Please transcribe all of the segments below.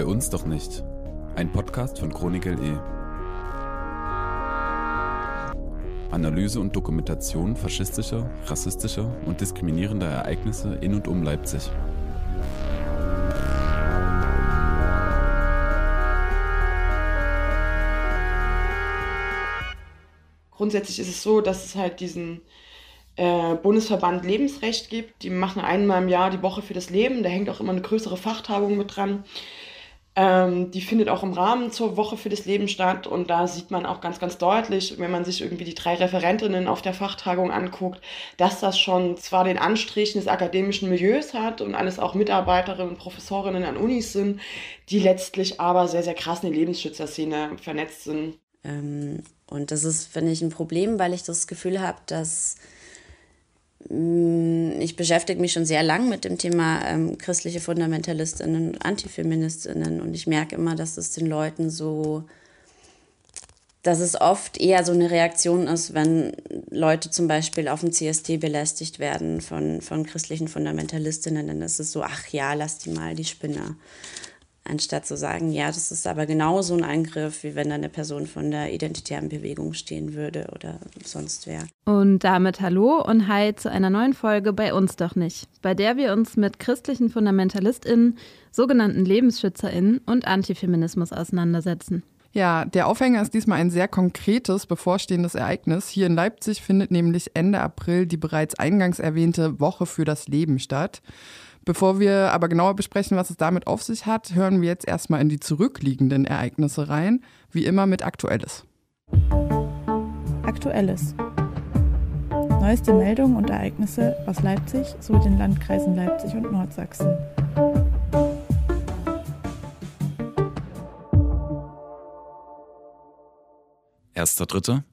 Bei uns doch nicht. Ein Podcast von Chronik LE. Analyse und Dokumentation faschistischer, rassistischer und diskriminierender Ereignisse in und um Leipzig. Grundsätzlich ist es so, dass es halt diesen äh, Bundesverband Lebensrecht gibt. Die machen einmal im Jahr die Woche für das Leben. Da hängt auch immer eine größere Fachtagung mit dran. Ähm, die findet auch im Rahmen zur Woche für das Leben statt. Und da sieht man auch ganz, ganz deutlich, wenn man sich irgendwie die drei Referentinnen auf der Fachtagung anguckt, dass das schon zwar den Anstrich des akademischen Milieus hat und alles auch Mitarbeiterinnen und Professorinnen an Unis sind, die letztlich aber sehr, sehr krass in die Lebensschützerszene vernetzt sind. Ähm, und das ist, finde ich, ein Problem, weil ich das Gefühl habe, dass ich beschäftige mich schon sehr lang mit dem Thema ähm, christliche Fundamentalistinnen und Antifeministinnen. Und ich merke immer, dass es den Leuten so, dass es oft eher so eine Reaktion ist, wenn Leute zum Beispiel auf dem CST belästigt werden von, von christlichen Fundamentalistinnen, dann ist es so, ach ja, lass die mal, die Spinner anstatt zu sagen, ja, das ist aber genauso ein Angriff, wie wenn da eine Person von der identitären Bewegung stehen würde oder sonst wer. Und damit hallo und hi zu einer neuen Folge bei uns doch nicht, bei der wir uns mit christlichen Fundamentalistinnen, sogenannten Lebensschützerinnen und Antifeminismus auseinandersetzen. Ja, der Aufhänger ist diesmal ein sehr konkretes, bevorstehendes Ereignis. Hier in Leipzig findet nämlich Ende April die bereits eingangs erwähnte Woche für das Leben statt. Bevor wir aber genauer besprechen, was es damit auf sich hat, hören wir jetzt erstmal in die zurückliegenden Ereignisse rein, wie immer mit Aktuelles. Aktuelles. Neueste Meldungen und Ereignisse aus Leipzig sowie den Landkreisen Leipzig und Nordsachsen. Erster Dritter.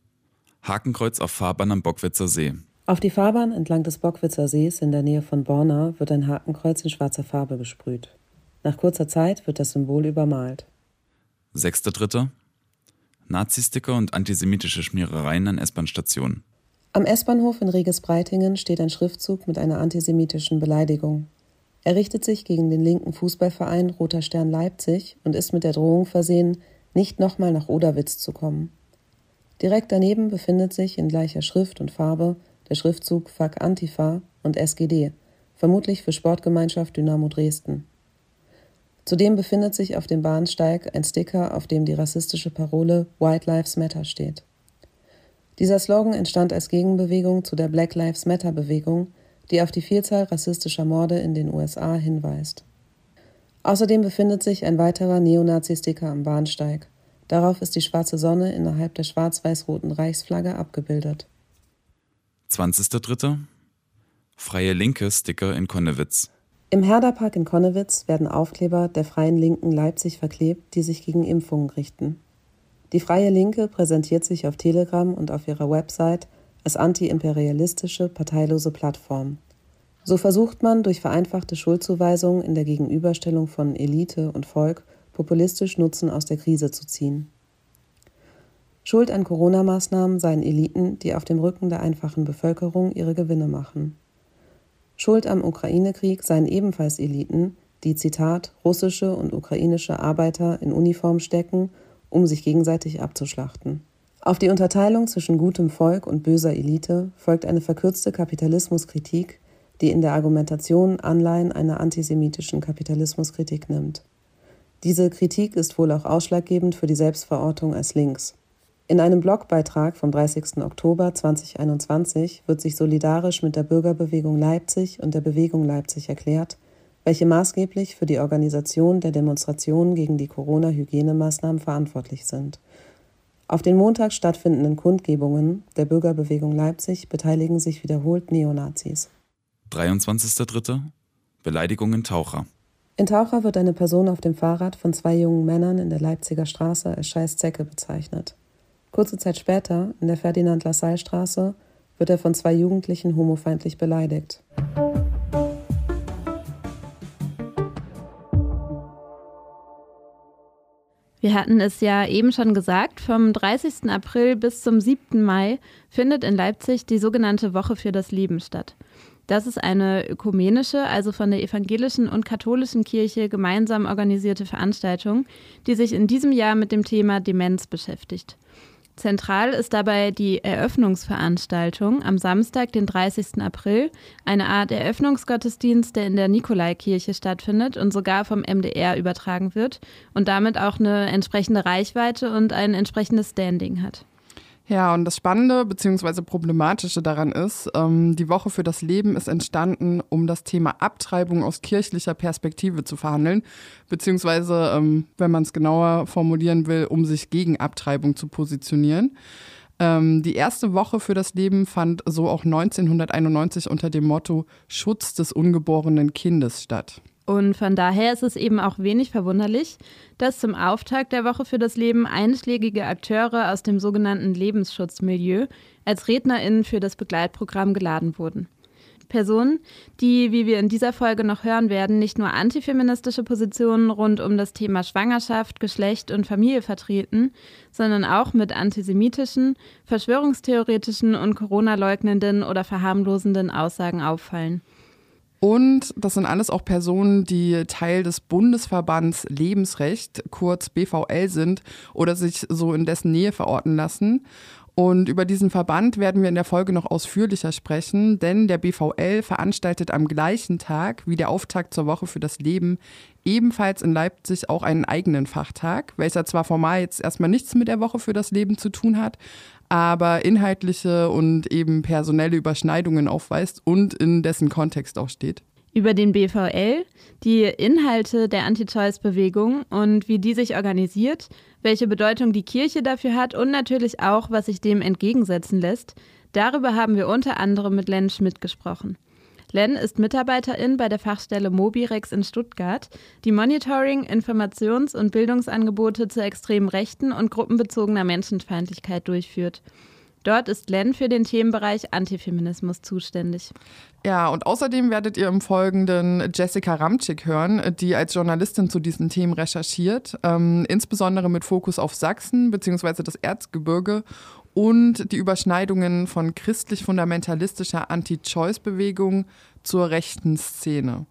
Hakenkreuz auf Fahrbahn am Bockwitzer See. Auf die Fahrbahn entlang des Bockwitzer Sees in der Nähe von Borna wird ein Hakenkreuz in schwarzer Farbe besprüht. Nach kurzer Zeit wird das Symbol übermalt. Sechster Dritter. Nazi-Sticker und antisemitische Schmierereien an S-Bahn-Stationen. Am S-Bahnhof in Reges-Breitingen steht ein Schriftzug mit einer antisemitischen Beleidigung. Er richtet sich gegen den linken Fußballverein Roter Stern Leipzig und ist mit der Drohung versehen, nicht nochmal nach Oderwitz zu kommen. Direkt daneben befindet sich in gleicher Schrift und Farbe der Schriftzug Fuck Antifa und SGD, vermutlich für Sportgemeinschaft Dynamo Dresden. Zudem befindet sich auf dem Bahnsteig ein Sticker, auf dem die rassistische Parole White Lives Matter steht. Dieser Slogan entstand als Gegenbewegung zu der Black Lives Matter Bewegung, die auf die Vielzahl rassistischer Morde in den USA hinweist. Außerdem befindet sich ein weiterer Neonazi-Sticker am Bahnsteig. Darauf ist die schwarze Sonne innerhalb der schwarz-weiß-roten Reichsflagge abgebildet. 20.03. Freie Linke Sticker in Konnewitz. Im Herderpark in Konnewitz werden Aufkleber der Freien Linken Leipzig verklebt, die sich gegen Impfungen richten. Die Freie Linke präsentiert sich auf Telegram und auf ihrer Website als antiimperialistische, parteilose Plattform. So versucht man durch vereinfachte Schuldzuweisungen in der Gegenüberstellung von Elite und Volk populistisch Nutzen aus der Krise zu ziehen. Schuld an Corona-Maßnahmen seien Eliten, die auf dem Rücken der einfachen Bevölkerung ihre Gewinne machen. Schuld am Ukraine-Krieg seien ebenfalls Eliten, die, Zitat, russische und ukrainische Arbeiter in Uniform stecken, um sich gegenseitig abzuschlachten. Auf die Unterteilung zwischen gutem Volk und böser Elite folgt eine verkürzte Kapitalismuskritik, die in der Argumentation Anleihen einer antisemitischen Kapitalismuskritik nimmt. Diese Kritik ist wohl auch ausschlaggebend für die Selbstverortung als links. In einem Blogbeitrag vom 30. Oktober 2021 wird sich solidarisch mit der Bürgerbewegung Leipzig und der Bewegung Leipzig erklärt, welche maßgeblich für die Organisation der Demonstrationen gegen die Corona-Hygienemaßnahmen verantwortlich sind. Auf den Montag stattfindenden Kundgebungen der Bürgerbewegung Leipzig beteiligen sich wiederholt Neonazis. 23.03. Beleidigungen Taucher. In Taucher wird eine Person auf dem Fahrrad von zwei jungen Männern in der Leipziger Straße als Scheißzecke bezeichnet. Kurze Zeit später, in der Ferdinand-Lassalle-Straße, wird er von zwei Jugendlichen homofeindlich beleidigt. Wir hatten es ja eben schon gesagt, vom 30. April bis zum 7. Mai findet in Leipzig die sogenannte Woche für das Leben statt. Das ist eine ökumenische, also von der evangelischen und katholischen Kirche gemeinsam organisierte Veranstaltung, die sich in diesem Jahr mit dem Thema Demenz beschäftigt. Zentral ist dabei die Eröffnungsveranstaltung am Samstag, den 30. April, eine Art Eröffnungsgottesdienst, der in der Nikolaikirche stattfindet und sogar vom MDR übertragen wird und damit auch eine entsprechende Reichweite und ein entsprechendes Standing hat. Ja, und das Spannende bzw. Problematische daran ist, ähm, die Woche für das Leben ist entstanden, um das Thema Abtreibung aus kirchlicher Perspektive zu verhandeln, beziehungsweise, ähm, wenn man es genauer formulieren will, um sich gegen Abtreibung zu positionieren. Ähm, die erste Woche für das Leben fand so auch 1991 unter dem Motto Schutz des ungeborenen Kindes statt. Und von daher ist es eben auch wenig verwunderlich, dass zum Auftakt der Woche für das Leben einschlägige Akteure aus dem sogenannten Lebensschutzmilieu als RednerInnen für das Begleitprogramm geladen wurden. Personen, die, wie wir in dieser Folge noch hören werden, nicht nur antifeministische Positionen rund um das Thema Schwangerschaft, Geschlecht und Familie vertreten, sondern auch mit antisemitischen, verschwörungstheoretischen und Corona-leugnenden oder verharmlosenden Aussagen auffallen. Und das sind alles auch Personen, die Teil des Bundesverbands Lebensrecht, kurz BVL sind oder sich so in dessen Nähe verorten lassen. Und über diesen Verband werden wir in der Folge noch ausführlicher sprechen, denn der BVL veranstaltet am gleichen Tag wie der Auftakt zur Woche für das Leben ebenfalls in Leipzig auch einen eigenen Fachtag, welcher zwar formal jetzt erstmal nichts mit der Woche für das Leben zu tun hat, aber inhaltliche und eben personelle Überschneidungen aufweist und in dessen Kontext auch steht. Über den BVL, die Inhalte der Anti-Choice-Bewegung und wie die sich organisiert, welche Bedeutung die Kirche dafür hat und natürlich auch, was sich dem entgegensetzen lässt, darüber haben wir unter anderem mit Len Schmidt gesprochen. Len ist Mitarbeiterin bei der Fachstelle Mobirex in Stuttgart, die Monitoring, Informations- und Bildungsangebote zu extremen Rechten und gruppenbezogener Menschenfeindlichkeit durchführt. Dort ist Len für den Themenbereich Antifeminismus zuständig. Ja, und außerdem werdet ihr im Folgenden Jessica Ramczyk hören, die als Journalistin zu diesen Themen recherchiert, ähm, insbesondere mit Fokus auf Sachsen bzw. das Erzgebirge und die Überschneidungen von christlich-fundamentalistischer Anti-Choice-Bewegung zur rechten Szene.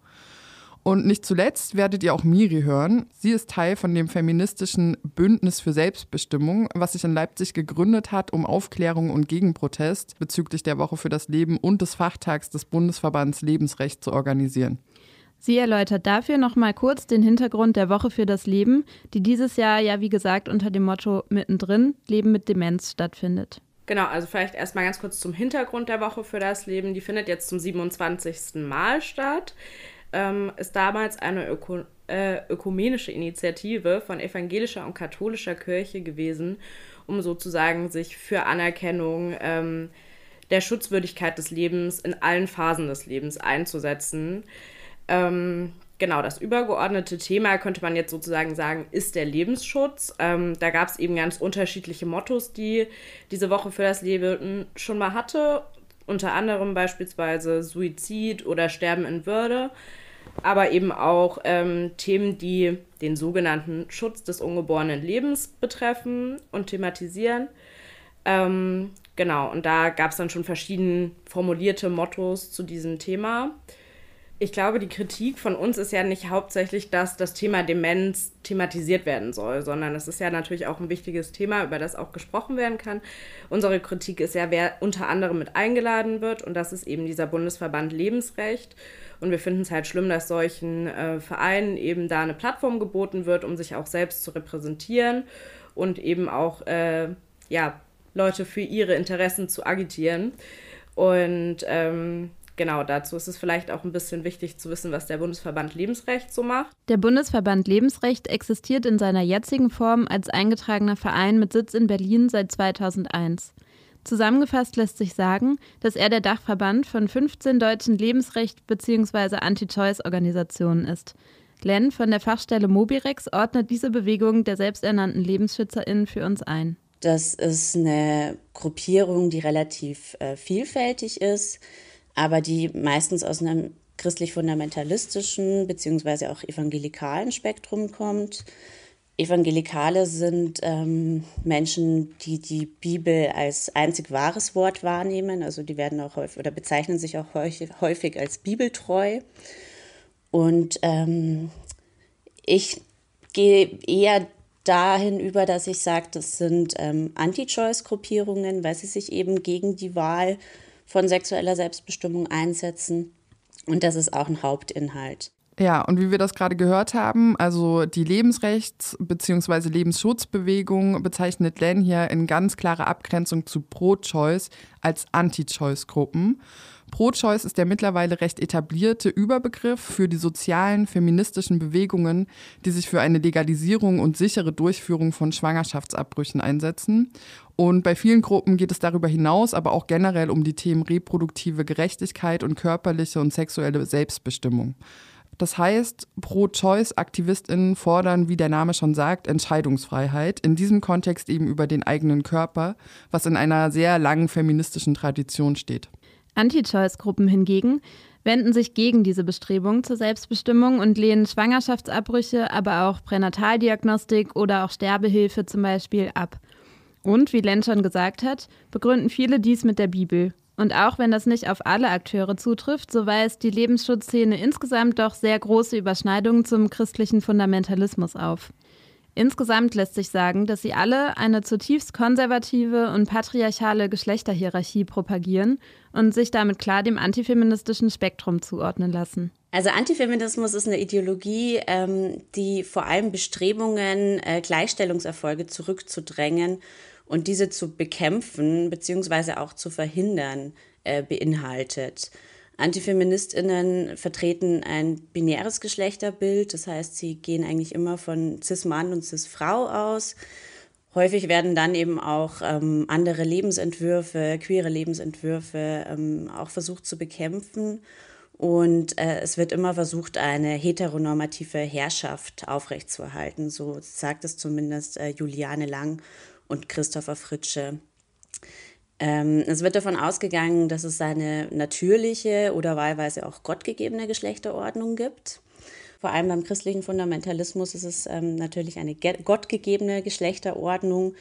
Und nicht zuletzt werdet ihr auch Miri hören. Sie ist Teil von dem feministischen Bündnis für Selbstbestimmung, was sich in Leipzig gegründet hat, um Aufklärung und Gegenprotest bezüglich der Woche für das Leben und des Fachtags des Bundesverbands Lebensrecht zu organisieren. Sie erläutert dafür nochmal kurz den Hintergrund der Woche für das Leben, die dieses Jahr ja wie gesagt unter dem Motto Mittendrin Leben mit Demenz stattfindet. Genau, also vielleicht erstmal ganz kurz zum Hintergrund der Woche für das Leben. Die findet jetzt zum 27. Mal statt. Ähm, ist damals eine Öko äh, ökumenische Initiative von evangelischer und katholischer Kirche gewesen, um sozusagen sich für Anerkennung ähm, der Schutzwürdigkeit des Lebens in allen Phasen des Lebens einzusetzen. Ähm, genau, das übergeordnete Thema könnte man jetzt sozusagen sagen, ist der Lebensschutz. Ähm, da gab es eben ganz unterschiedliche Mottos, die diese Woche für das Leben schon mal hatte. Unter anderem beispielsweise Suizid oder Sterben in Würde, aber eben auch ähm, Themen, die den sogenannten Schutz des ungeborenen Lebens betreffen und thematisieren. Ähm, genau, und da gab es dann schon verschieden formulierte Mottos zu diesem Thema ich glaube, die Kritik von uns ist ja nicht hauptsächlich, dass das Thema Demenz thematisiert werden soll, sondern es ist ja natürlich auch ein wichtiges Thema, über das auch gesprochen werden kann. Unsere Kritik ist ja, wer unter anderem mit eingeladen wird und das ist eben dieser Bundesverband Lebensrecht. Und wir finden es halt schlimm, dass solchen äh, Vereinen eben da eine Plattform geboten wird, um sich auch selbst zu repräsentieren und eben auch äh, ja, Leute für ihre Interessen zu agitieren. Und ähm, genau dazu ist es vielleicht auch ein bisschen wichtig zu wissen, was der Bundesverband Lebensrecht so macht. Der Bundesverband Lebensrecht existiert in seiner jetzigen Form als eingetragener Verein mit Sitz in Berlin seit 2001. Zusammengefasst lässt sich sagen, dass er der Dachverband von 15 deutschen Lebensrecht- bzw. Anti-Choice-Organisationen ist. Len von der Fachstelle Mobirex ordnet diese Bewegung der selbsternannten LebensschützerInnen für uns ein. Das ist eine Gruppierung, die relativ äh, vielfältig ist aber die meistens aus einem christlich-fundamentalistischen beziehungsweise auch evangelikalen Spektrum kommt. Evangelikale sind ähm, Menschen, die die Bibel als einzig wahres Wort wahrnehmen. Also die werden auch häufig oder bezeichnen sich auch häufig, als bibeltreu. Und ähm, ich gehe eher dahin über, dass ich sage, das sind ähm, Anti-Choice-Gruppierungen, weil sie sich eben gegen die Wahl von sexueller Selbstbestimmung einsetzen. Und das ist auch ein Hauptinhalt. Ja, und wie wir das gerade gehört haben, also die Lebensrechts- bzw. Lebensschutzbewegung bezeichnet Len hier in ganz klarer Abgrenzung zu Pro-Choice als Anti-Choice-Gruppen. Pro-Choice ist der mittlerweile recht etablierte Überbegriff für die sozialen, feministischen Bewegungen, die sich für eine Legalisierung und sichere Durchführung von Schwangerschaftsabbrüchen einsetzen. Und bei vielen Gruppen geht es darüber hinaus aber auch generell um die Themen reproduktive Gerechtigkeit und körperliche und sexuelle Selbstbestimmung. Das heißt, Pro-Choice-AktivistInnen fordern, wie der Name schon sagt, Entscheidungsfreiheit, in diesem Kontext eben über den eigenen Körper, was in einer sehr langen feministischen Tradition steht. Anti-Choice-Gruppen hingegen wenden sich gegen diese Bestrebung zur Selbstbestimmung und lehnen Schwangerschaftsabbrüche, aber auch Pränataldiagnostik oder auch Sterbehilfe zum Beispiel ab. Und, wie Len schon gesagt hat, begründen viele dies mit der Bibel. Und auch wenn das nicht auf alle Akteure zutrifft, so weist die Lebensschutzszene insgesamt doch sehr große Überschneidungen zum christlichen Fundamentalismus auf. Insgesamt lässt sich sagen, dass sie alle eine zutiefst konservative und patriarchale Geschlechterhierarchie propagieren und sich damit klar dem antifeministischen Spektrum zuordnen lassen. Also Antifeminismus ist eine Ideologie, ähm, die vor allem Bestrebungen, äh, Gleichstellungserfolge zurückzudrängen und diese zu bekämpfen bzw. auch zu verhindern äh, beinhaltet. Antifeministinnen vertreten ein binäres Geschlechterbild, das heißt, sie gehen eigentlich immer von Cis-Mann und Cis-Frau aus. Häufig werden dann eben auch ähm, andere Lebensentwürfe, queere Lebensentwürfe ähm, auch versucht zu bekämpfen. Und äh, es wird immer versucht, eine heteronormative Herrschaft aufrechtzuerhalten. So sagt es zumindest äh, Juliane Lang und Christopher Fritsche. Ähm, es wird davon ausgegangen, dass es eine natürliche oder wahlweise auch gottgegebene Geschlechterordnung gibt. Vor allem beim christlichen Fundamentalismus ist es ähm, natürlich eine gottgegebene Geschlechterordnung,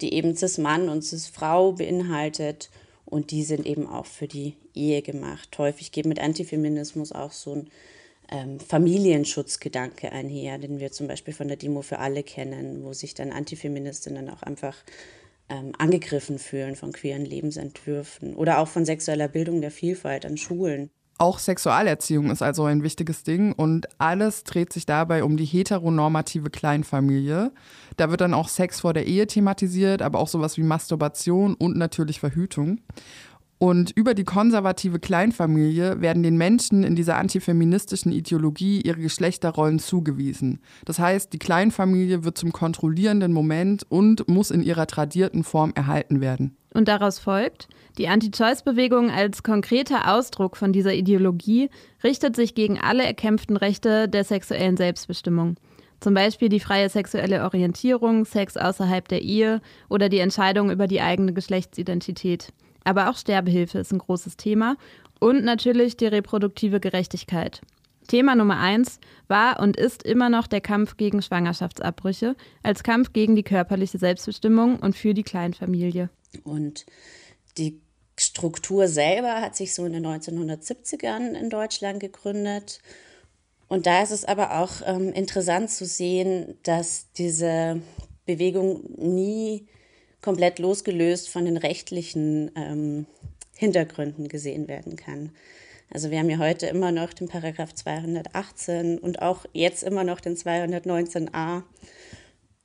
die eben Cis-Mann und Cis-Frau beinhaltet. Und die sind eben auch für die Ehe gemacht. Häufig geht mit Antifeminismus auch so ein ähm, Familienschutzgedanke einher, den wir zum Beispiel von der Demo für alle kennen, wo sich dann Antifeministinnen auch einfach ähm, angegriffen fühlen von queeren Lebensentwürfen oder auch von sexueller Bildung der Vielfalt an Schulen. Auch Sexualerziehung ist also ein wichtiges Ding und alles dreht sich dabei um die heteronormative Kleinfamilie. Da wird dann auch Sex vor der Ehe thematisiert, aber auch sowas wie Masturbation und natürlich Verhütung. Und über die konservative Kleinfamilie werden den Menschen in dieser antifeministischen Ideologie ihre Geschlechterrollen zugewiesen. Das heißt, die Kleinfamilie wird zum kontrollierenden Moment und muss in ihrer tradierten Form erhalten werden. Und daraus folgt, die Anti-Choice-Bewegung als konkreter Ausdruck von dieser Ideologie richtet sich gegen alle erkämpften Rechte der sexuellen Selbstbestimmung. Zum Beispiel die freie sexuelle Orientierung, Sex außerhalb der Ehe oder die Entscheidung über die eigene Geschlechtsidentität. Aber auch Sterbehilfe ist ein großes Thema und natürlich die reproduktive Gerechtigkeit. Thema Nummer eins war und ist immer noch der Kampf gegen Schwangerschaftsabbrüche als Kampf gegen die körperliche Selbstbestimmung und für die Kleinfamilie. Und die Struktur selber hat sich so in den 1970ern in Deutschland gegründet. Und da ist es aber auch ähm, interessant zu sehen, dass diese Bewegung nie komplett losgelöst von den rechtlichen ähm, Hintergründen gesehen werden kann. Also wir haben ja heute immer noch den Paragraph 218 und auch jetzt immer noch den 219a.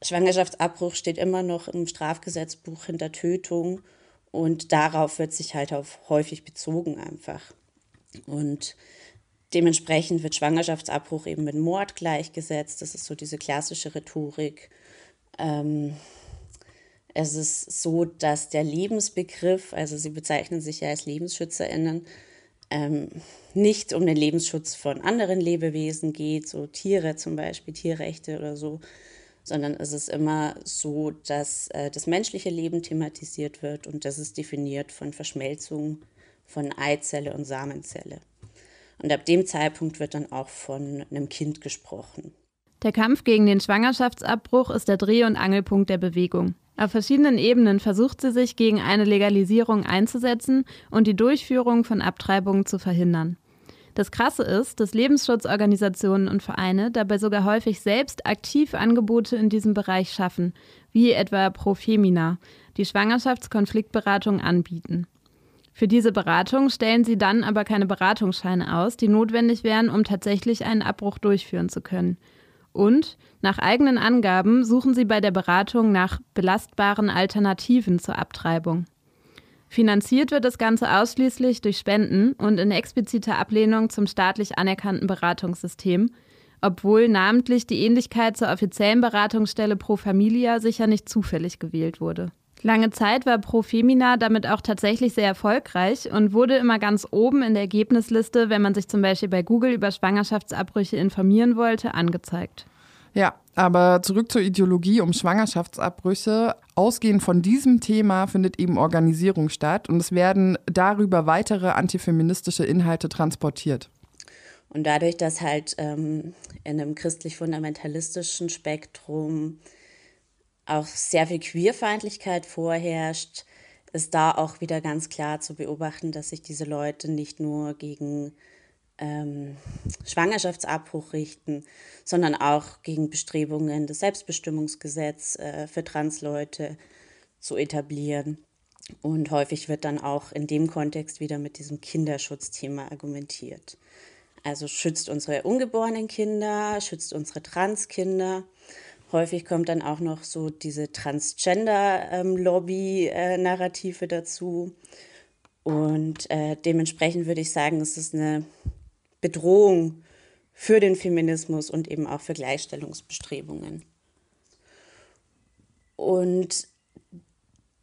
Schwangerschaftsabbruch steht immer noch im Strafgesetzbuch hinter Tötung und darauf wird sich halt auf häufig bezogen einfach. Und dementsprechend wird Schwangerschaftsabbruch eben mit Mord gleichgesetzt. Das ist so diese klassische Rhetorik. Ähm, es ist so, dass der Lebensbegriff, also sie bezeichnen sich ja als LebensschützerInnen, ähm, nicht um den Lebensschutz von anderen Lebewesen geht, so Tiere zum Beispiel, Tierrechte oder so, sondern es ist immer so, dass äh, das menschliche Leben thematisiert wird und das ist definiert von Verschmelzung von Eizelle und Samenzelle. Und ab dem Zeitpunkt wird dann auch von einem Kind gesprochen. Der Kampf gegen den Schwangerschaftsabbruch ist der Dreh- und Angelpunkt der Bewegung. Auf verschiedenen Ebenen versucht sie sich gegen eine Legalisierung einzusetzen und die Durchführung von Abtreibungen zu verhindern. Das Krasse ist, dass Lebensschutzorganisationen und Vereine dabei sogar häufig selbst aktiv Angebote in diesem Bereich schaffen, wie etwa Profemina, die Schwangerschaftskonfliktberatung anbieten. Für diese Beratung stellen sie dann aber keine Beratungsscheine aus, die notwendig wären, um tatsächlich einen Abbruch durchführen zu können. Und nach eigenen Angaben suchen sie bei der Beratung nach belastbaren Alternativen zur Abtreibung. Finanziert wird das Ganze ausschließlich durch Spenden und in expliziter Ablehnung zum staatlich anerkannten Beratungssystem, obwohl namentlich die Ähnlichkeit zur offiziellen Beratungsstelle Pro Familia sicher nicht zufällig gewählt wurde. Lange Zeit war Pro Femina damit auch tatsächlich sehr erfolgreich und wurde immer ganz oben in der Ergebnisliste, wenn man sich zum Beispiel bei Google über Schwangerschaftsabbrüche informieren wollte, angezeigt. Ja, aber zurück zur Ideologie um Schwangerschaftsabbrüche. Ausgehend von diesem Thema findet eben Organisierung statt und es werden darüber weitere antifeministische Inhalte transportiert. Und dadurch, dass halt ähm, in einem christlich-fundamentalistischen Spektrum auch sehr viel Queerfeindlichkeit vorherrscht, ist da auch wieder ganz klar zu beobachten, dass sich diese Leute nicht nur gegen ähm, Schwangerschaftsabbruch richten, sondern auch gegen Bestrebungen, das Selbstbestimmungsgesetz äh, für Transleute zu etablieren. Und häufig wird dann auch in dem Kontext wieder mit diesem Kinderschutzthema argumentiert. Also schützt unsere ungeborenen Kinder, schützt unsere Transkinder. Häufig kommt dann auch noch so diese Transgender-Lobby-Narrative dazu. Und äh, dementsprechend würde ich sagen, es ist eine Bedrohung für den Feminismus und eben auch für Gleichstellungsbestrebungen. Und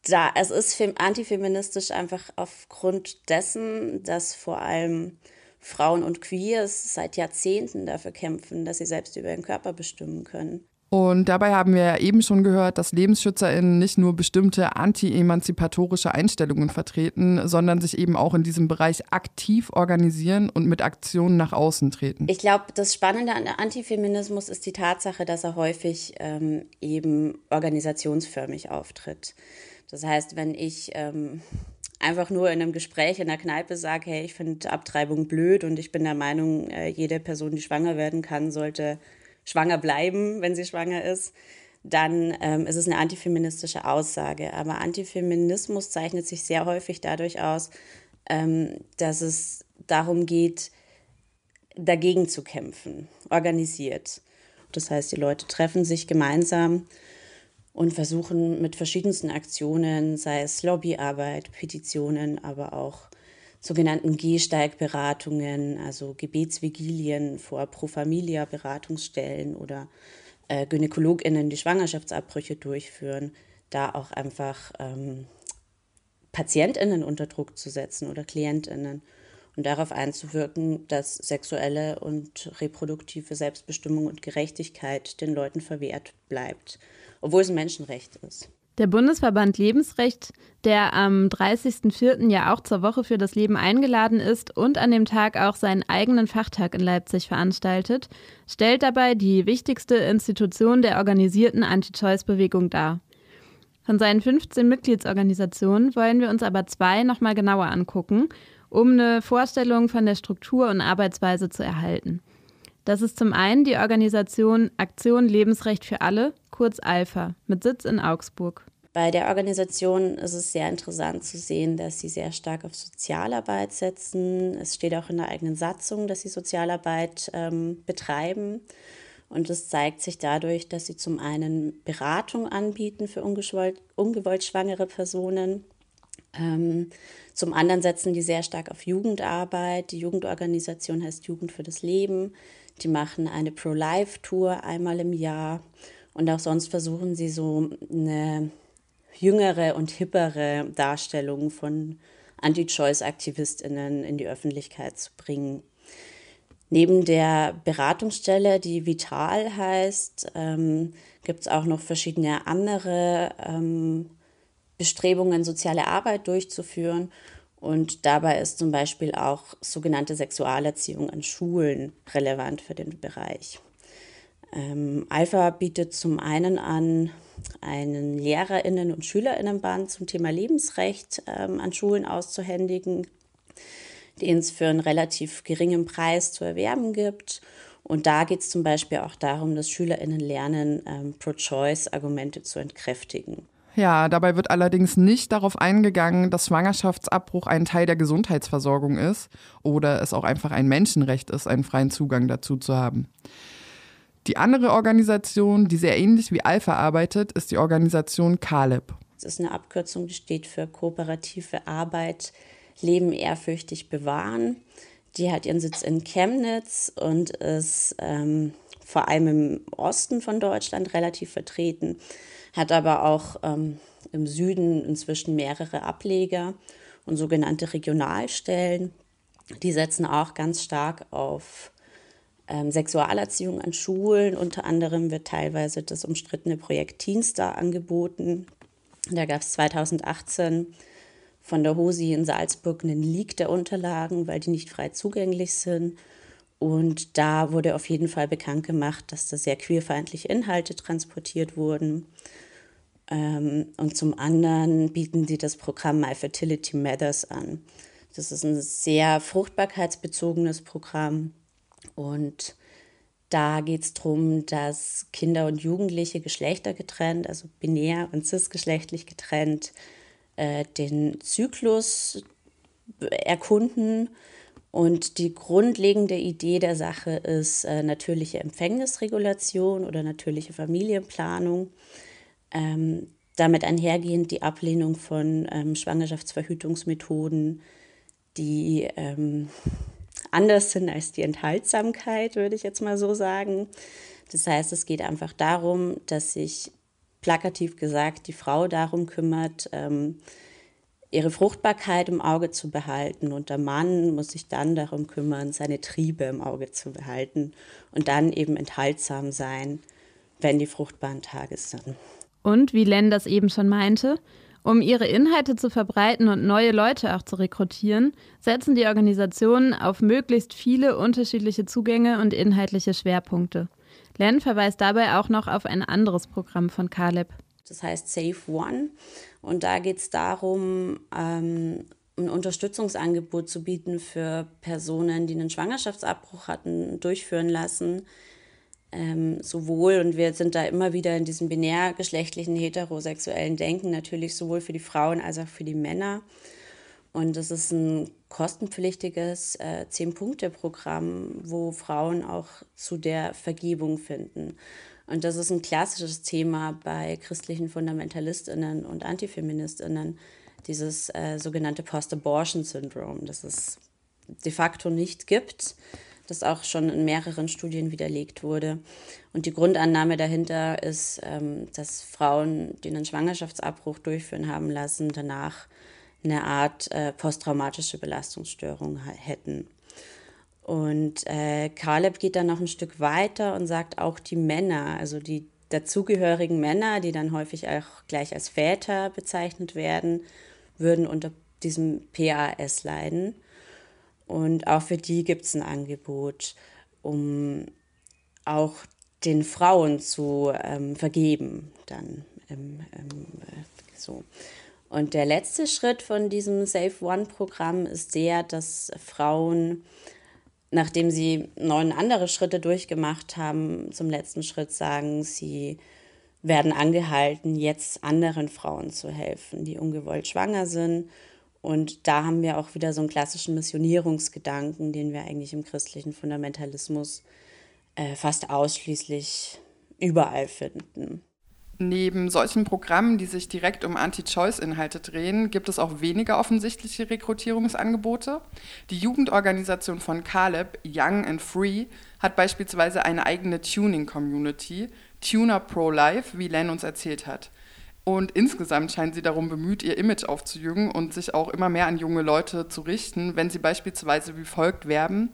da, es ist antifeministisch einfach aufgrund dessen, dass vor allem Frauen und Queers seit Jahrzehnten dafür kämpfen, dass sie selbst über ihren Körper bestimmen können. Und dabei haben wir ja eben schon gehört, dass LebensschützerInnen nicht nur bestimmte anti-emanzipatorische Einstellungen vertreten, sondern sich eben auch in diesem Bereich aktiv organisieren und mit Aktionen nach außen treten. Ich glaube, das Spannende an Antifeminismus ist die Tatsache, dass er häufig ähm, eben organisationsförmig auftritt. Das heißt, wenn ich ähm, einfach nur in einem Gespräch in der Kneipe sage, hey, ich finde Abtreibung blöd und ich bin der Meinung, äh, jede Person, die schwanger werden kann, sollte schwanger bleiben, wenn sie schwanger ist, dann ähm, ist es eine antifeministische Aussage. Aber Antifeminismus zeichnet sich sehr häufig dadurch aus, ähm, dass es darum geht, dagegen zu kämpfen, organisiert. Das heißt, die Leute treffen sich gemeinsam und versuchen mit verschiedensten Aktionen, sei es Lobbyarbeit, Petitionen, aber auch sogenannten Gehsteigberatungen, also Gebetsvigilien vor Pro Familia Beratungsstellen oder äh, GynäkologInnen, die Schwangerschaftsabbrüche durchführen, da auch einfach ähm, PatientInnen unter Druck zu setzen oder KlientInnen und darauf einzuwirken, dass sexuelle und reproduktive Selbstbestimmung und Gerechtigkeit den Leuten verwehrt bleibt, obwohl es ein Menschenrecht ist. Der Bundesverband Lebensrecht, der am 30.04. ja auch zur Woche für das Leben eingeladen ist und an dem Tag auch seinen eigenen Fachtag in Leipzig veranstaltet, stellt dabei die wichtigste Institution der organisierten Anti-Choice-Bewegung dar. Von seinen 15 Mitgliedsorganisationen wollen wir uns aber zwei nochmal genauer angucken, um eine Vorstellung von der Struktur und Arbeitsweise zu erhalten. Das ist zum einen die Organisation Aktion Lebensrecht für alle, kurz ALPHA, mit Sitz in Augsburg. Bei der Organisation ist es sehr interessant zu sehen, dass sie sehr stark auf Sozialarbeit setzen. Es steht auch in der eigenen Satzung, dass sie Sozialarbeit ähm, betreiben. Und das zeigt sich dadurch, dass sie zum einen Beratung anbieten für ungewollt, ungewollt schwangere Personen. Ähm, zum anderen setzen die sehr stark auf Jugendarbeit. Die Jugendorganisation heißt Jugend für das Leben. Die machen eine Pro-Life-Tour einmal im Jahr und auch sonst versuchen sie so eine jüngere und hippere Darstellung von Anti-Choice-AktivistInnen in die Öffentlichkeit zu bringen. Neben der Beratungsstelle, die Vital heißt, ähm, gibt es auch noch verschiedene andere ähm, Bestrebungen, soziale Arbeit durchzuführen. Und dabei ist zum Beispiel auch sogenannte Sexualerziehung an Schulen relevant für den Bereich. Ähm, Alpha bietet zum einen an, einen Lehrerinnen- und Schülerinnenband zum Thema Lebensrecht ähm, an Schulen auszuhändigen, den es für einen relativ geringen Preis zu erwerben gibt. Und da geht es zum Beispiel auch darum, dass SchülerInnen lernen, ähm, Pro-Choice-Argumente zu entkräftigen. Ja, dabei wird allerdings nicht darauf eingegangen, dass Schwangerschaftsabbruch ein Teil der Gesundheitsversorgung ist oder es auch einfach ein Menschenrecht ist, einen freien Zugang dazu zu haben. Die andere Organisation, die sehr ähnlich wie Alpha arbeitet, ist die Organisation CALEB. Das ist eine Abkürzung, die steht für Kooperative Arbeit, Leben ehrfürchtig bewahren. Die hat ihren Sitz in Chemnitz und ist ähm, vor allem im Osten von Deutschland relativ vertreten hat aber auch ähm, im Süden inzwischen mehrere Ableger und sogenannte Regionalstellen. Die setzen auch ganz stark auf ähm, Sexualerziehung an Schulen. Unter anderem wird teilweise das umstrittene Projekt Teenstar angeboten. Da gab es 2018 von der HOSI in Salzburg einen Leak der Unterlagen, weil die nicht frei zugänglich sind. Und da wurde auf jeden Fall bekannt gemacht, dass da sehr queerfeindliche Inhalte transportiert wurden. Ähm, und zum anderen bieten sie das Programm My Fertility Matters an. Das ist ein sehr fruchtbarkeitsbezogenes Programm und da geht es darum, dass Kinder und Jugendliche geschlechtergetrennt, also binär und cisgeschlechtlich getrennt, äh, den Zyklus erkunden. Und die grundlegende Idee der Sache ist äh, natürliche Empfängnisregulation oder natürliche Familienplanung. Ähm, damit einhergehend die Ablehnung von ähm, Schwangerschaftsverhütungsmethoden, die ähm, anders sind als die Enthaltsamkeit, würde ich jetzt mal so sagen. Das heißt, es geht einfach darum, dass sich plakativ gesagt die Frau darum kümmert, ähm, ihre Fruchtbarkeit im Auge zu behalten und der Mann muss sich dann darum kümmern, seine Triebe im Auge zu behalten und dann eben enthaltsam sein, wenn die fruchtbaren Tage sind. Und wie Len das eben schon meinte, um ihre Inhalte zu verbreiten und neue Leute auch zu rekrutieren, setzen die Organisationen auf möglichst viele unterschiedliche Zugänge und inhaltliche Schwerpunkte. Len verweist dabei auch noch auf ein anderes Programm von Caleb. Das heißt Safe One. Und da geht es darum, ähm, ein Unterstützungsangebot zu bieten für Personen, die einen Schwangerschaftsabbruch hatten, durchführen lassen, ähm, sowohl, und wir sind da immer wieder in diesem binärgeschlechtlichen heterosexuellen Denken, natürlich sowohl für die Frauen als auch für die Männer. Und das ist ein kostenpflichtiges äh, Zehn-Punkte-Programm, wo Frauen auch zu der Vergebung finden. Und das ist ein klassisches Thema bei christlichen Fundamentalistinnen und Antifeministinnen, dieses äh, sogenannte Post-Abortion-Syndrom, das es de facto nicht gibt das auch schon in mehreren Studien widerlegt wurde. Und die Grundannahme dahinter ist, ähm, dass Frauen, die einen Schwangerschaftsabbruch durchführen haben lassen, danach eine Art äh, posttraumatische Belastungsstörung hätten. Und äh, Caleb geht dann noch ein Stück weiter und sagt auch die Männer, also die dazugehörigen Männer, die dann häufig auch gleich als Väter bezeichnet werden, würden unter diesem PAS leiden. Und auch für die gibt es ein Angebot, um auch den Frauen zu ähm, vergeben. Dann ähm, ähm, so. Und der letzte Schritt von diesem Safe One-Programm ist der, dass Frauen, nachdem sie neun andere Schritte durchgemacht haben, zum letzten Schritt sagen, sie werden angehalten, jetzt anderen Frauen zu helfen, die ungewollt schwanger sind und da haben wir auch wieder so einen klassischen Missionierungsgedanken, den wir eigentlich im christlichen Fundamentalismus äh, fast ausschließlich überall finden. Neben solchen Programmen, die sich direkt um Anti-Choice-Inhalte drehen, gibt es auch weniger offensichtliche Rekrutierungsangebote. Die Jugendorganisation von Caleb, Young and Free, hat beispielsweise eine eigene Tuning-Community, Tuner Pro Life, wie Len uns erzählt hat. Und insgesamt scheinen sie darum bemüht, ihr Image aufzujüngen und sich auch immer mehr an junge Leute zu richten, wenn sie beispielsweise wie folgt werben.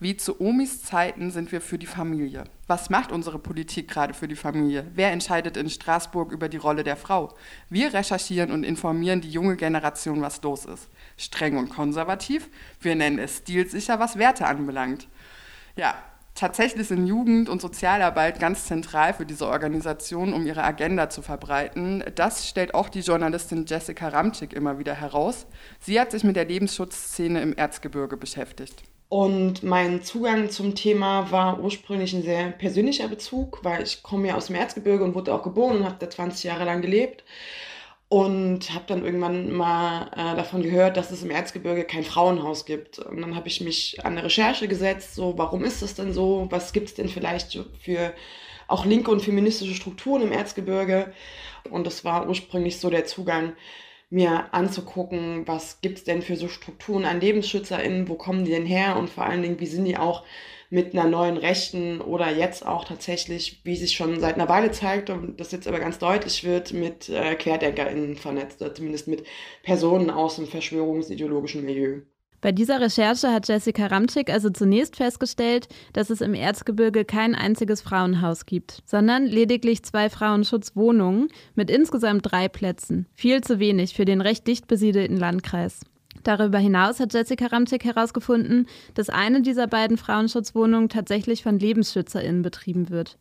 Wie zu Omis Zeiten sind wir für die Familie. Was macht unsere Politik gerade für die Familie? Wer entscheidet in Straßburg über die Rolle der Frau? Wir recherchieren und informieren die junge Generation, was los ist. Streng und konservativ. Wir nennen es stilsicher, was Werte anbelangt. Ja, Tatsächlich sind Jugend- und Sozialarbeit ganz zentral für diese Organisation, um ihre Agenda zu verbreiten. Das stellt auch die Journalistin Jessica Ramczyk immer wieder heraus. Sie hat sich mit der Lebensschutzszene im Erzgebirge beschäftigt. Und mein Zugang zum Thema war ursprünglich ein sehr persönlicher Bezug, weil ich komme ja aus dem Erzgebirge und wurde auch geboren und habe da 20 Jahre lang gelebt. Und habe dann irgendwann mal äh, davon gehört, dass es im Erzgebirge kein Frauenhaus gibt. Und dann habe ich mich an eine Recherche gesetzt, so warum ist das denn so? Was gibt es denn vielleicht für auch linke und feministische Strukturen im Erzgebirge? Und das war ursprünglich so der Zugang, mir anzugucken, was gibt es denn für so Strukturen an LebensschützerInnen, wo kommen die denn her und vor allen Dingen, wie sind die auch mit einer neuen Rechten oder jetzt auch tatsächlich, wie sich schon seit einer Weile zeigt und das jetzt aber ganz deutlich wird, mit äh, QuerdenkerInnen vernetzt, oder zumindest mit Personen aus dem verschwörungsideologischen Milieu. Bei dieser Recherche hat Jessica Ramczyk also zunächst festgestellt, dass es im Erzgebirge kein einziges Frauenhaus gibt, sondern lediglich zwei Frauenschutzwohnungen mit insgesamt drei Plätzen. Viel zu wenig für den recht dicht besiedelten Landkreis. Darüber hinaus hat Jessica Ramczyk herausgefunden, dass eine dieser beiden Frauenschutzwohnungen tatsächlich von LebensschützerInnen betrieben wird.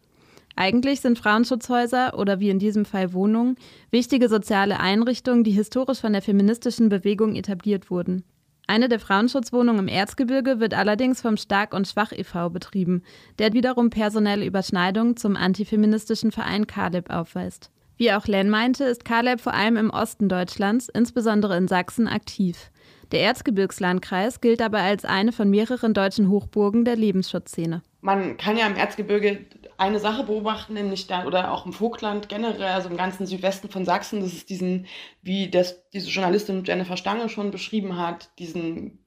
Eigentlich sind Frauenschutzhäuser oder wie in diesem Fall Wohnungen wichtige soziale Einrichtungen, die historisch von der feministischen Bewegung etabliert wurden. Eine der Frauenschutzwohnungen im Erzgebirge wird allerdings vom Stark und Schwach e.V. betrieben, der wiederum personelle Überschneidungen zum antifeministischen Verein Kaleb aufweist. Wie auch Len meinte, ist Kaleb vor allem im Osten Deutschlands, insbesondere in Sachsen, aktiv. Der Erzgebirgslandkreis gilt aber als eine von mehreren deutschen Hochburgen der Lebensschutzszene. Man kann ja im Erzgebirge eine Sache beobachten, nämlich da, oder auch im Vogtland generell, also im ganzen Südwesten von Sachsen, dass es diesen, wie das diese Journalistin Jennifer Stange schon beschrieben hat, diesen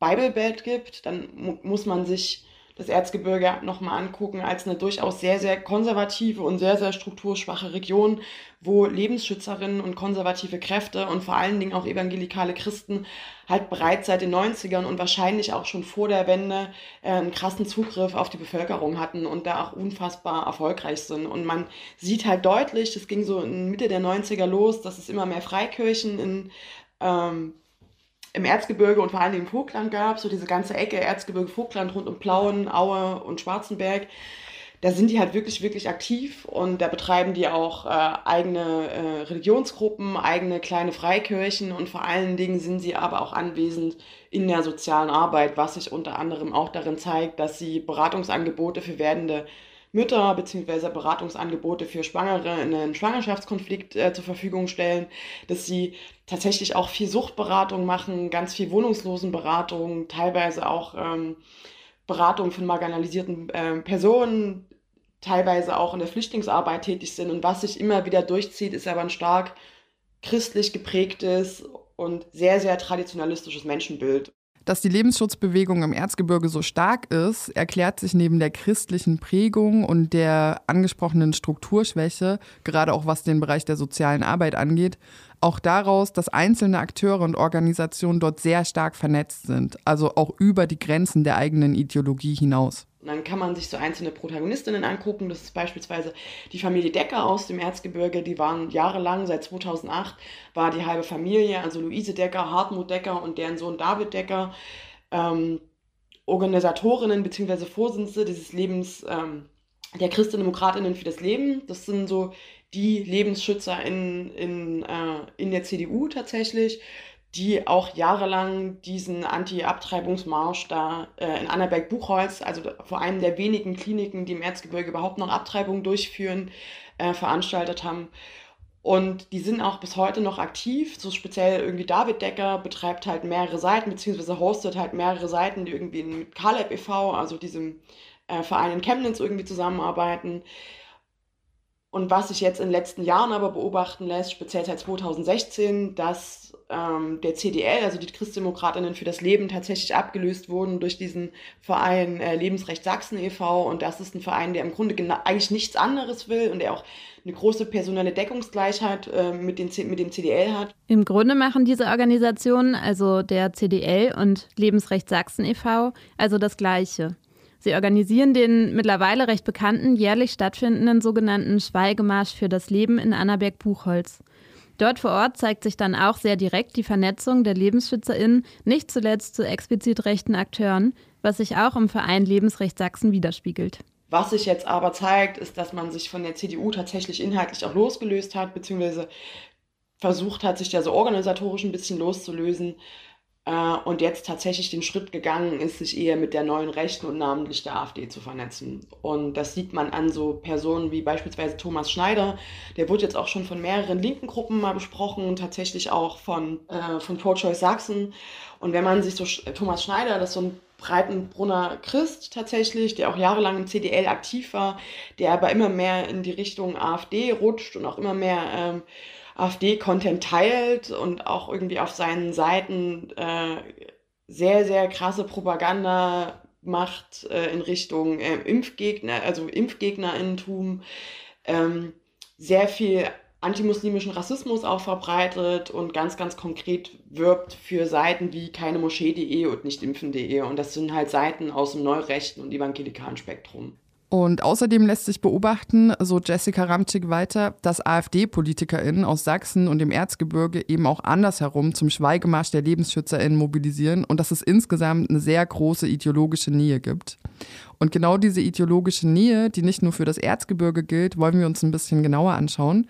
Bibelbelt gibt. Dann mu muss man sich das Erzgebirge nochmal angucken als eine durchaus sehr, sehr konservative und sehr, sehr strukturschwache Region, wo Lebensschützerinnen und konservative Kräfte und vor allen Dingen auch evangelikale Christen halt bereits seit den 90ern und wahrscheinlich auch schon vor der Wende äh, einen krassen Zugriff auf die Bevölkerung hatten und da auch unfassbar erfolgreich sind. Und man sieht halt deutlich, das ging so in Mitte der 90er los, dass es immer mehr Freikirchen in ähm, im Erzgebirge und vor allem im Vogtland gab, so diese ganze Ecke Erzgebirge, Vogtland rund um Plauen, Aue und Schwarzenberg, da sind die halt wirklich, wirklich aktiv und da betreiben die auch äh, eigene äh, Religionsgruppen, eigene kleine Freikirchen und vor allen Dingen sind sie aber auch anwesend in der sozialen Arbeit, was sich unter anderem auch darin zeigt, dass sie Beratungsangebote für werdende Mütter bzw. Beratungsangebote für Schwangere in einen Schwangerschaftskonflikt äh, zur Verfügung stellen, dass sie tatsächlich auch viel Suchtberatung machen, ganz viel Wohnungslosenberatung, teilweise auch ähm, Beratung von marginalisierten äh, Personen, teilweise auch in der Flüchtlingsarbeit tätig sind. Und was sich immer wieder durchzieht, ist aber ein stark christlich geprägtes und sehr, sehr traditionalistisches Menschenbild. Dass die Lebensschutzbewegung im Erzgebirge so stark ist, erklärt sich neben der christlichen Prägung und der angesprochenen Strukturschwäche, gerade auch was den Bereich der sozialen Arbeit angeht, auch daraus, dass einzelne Akteure und Organisationen dort sehr stark vernetzt sind, also auch über die Grenzen der eigenen Ideologie hinaus. Und dann kann man sich so einzelne Protagonistinnen angucken. Das ist beispielsweise die Familie Decker aus dem Erzgebirge. Die waren jahrelang, seit 2008 war die halbe Familie, also Luise Decker, Hartmut Decker und deren Sohn David Decker, ähm, Organisatorinnen bzw. Vorsitzende dieses Lebens ähm, der Christdemokratinnen für das Leben. Das sind so die Lebensschützer in, in, äh, in der CDU tatsächlich die auch jahrelang diesen Anti-Abtreibungsmarsch da äh, in Annaberg-Buchholz, also vor einem der wenigen Kliniken, die im Erzgebirge überhaupt noch Abtreibungen durchführen, äh, veranstaltet haben. Und die sind auch bis heute noch aktiv. So speziell irgendwie David Decker betreibt halt mehrere Seiten, beziehungsweise hostet halt mehrere Seiten, die irgendwie mit Caleb e.V., also diesem äh, Verein in Chemnitz irgendwie zusammenarbeiten. Und was sich jetzt in den letzten Jahren aber beobachten lässt, speziell seit 2016, dass ähm, der CDL, also die Christdemokratinnen für das Leben, tatsächlich abgelöst wurden durch diesen Verein äh, Lebensrecht Sachsen e.V. Und das ist ein Verein, der im Grunde eigentlich nichts anderes will und der auch eine große personelle Deckungsgleichheit äh, mit, den, mit dem CDL hat. Im Grunde machen diese Organisationen, also der CDL und Lebensrecht Sachsen e.V., also das Gleiche. Sie organisieren den mittlerweile recht bekannten, jährlich stattfindenden sogenannten Schweigemarsch für das Leben in Annaberg-Buchholz. Dort vor Ort zeigt sich dann auch sehr direkt die Vernetzung der LebensschützerInnen, nicht zuletzt zu explizit rechten Akteuren, was sich auch im Verein Lebensrecht Sachsen widerspiegelt. Was sich jetzt aber zeigt, ist, dass man sich von der CDU tatsächlich inhaltlich auch losgelöst hat, beziehungsweise versucht hat, sich da so organisatorisch ein bisschen loszulösen äh, und jetzt tatsächlich den Schritt gegangen ist, sich eher mit der neuen Rechten und namentlich der AfD zu vernetzen. Und das sieht man an so Personen wie beispielsweise Thomas Schneider. Der wurde jetzt auch schon von mehreren linken Gruppen mal besprochen, tatsächlich auch von, äh, von Pro-Choice Sachsen. Und wenn man sich so Thomas Schneider, das ist so ein Breitenbrunner Christ tatsächlich, der auch jahrelang im CDL aktiv war, der aber immer mehr in die Richtung AfD rutscht und auch immer mehr ähm, AfD-Content teilt und auch irgendwie auf seinen Seiten äh, sehr, sehr krasse Propaganda macht äh, in Richtung äh, Impfgegner, also Impfgegnerinnentum, ähm, sehr viel antimuslimischen Rassismus auch verbreitet und ganz, ganz konkret wirbt für Seiten wie keine Moschee.de und nichtimpfen.de. Und das sind halt Seiten aus dem neurechten und evangelikalen Spektrum. Und außerdem lässt sich beobachten, so Jessica Ramczyk weiter, dass AfD-PolitikerInnen aus Sachsen und dem Erzgebirge eben auch andersherum zum Schweigemarsch der LebensschützerInnen mobilisieren und dass es insgesamt eine sehr große ideologische Nähe gibt. Und genau diese ideologische Nähe, die nicht nur für das Erzgebirge gilt, wollen wir uns ein bisschen genauer anschauen.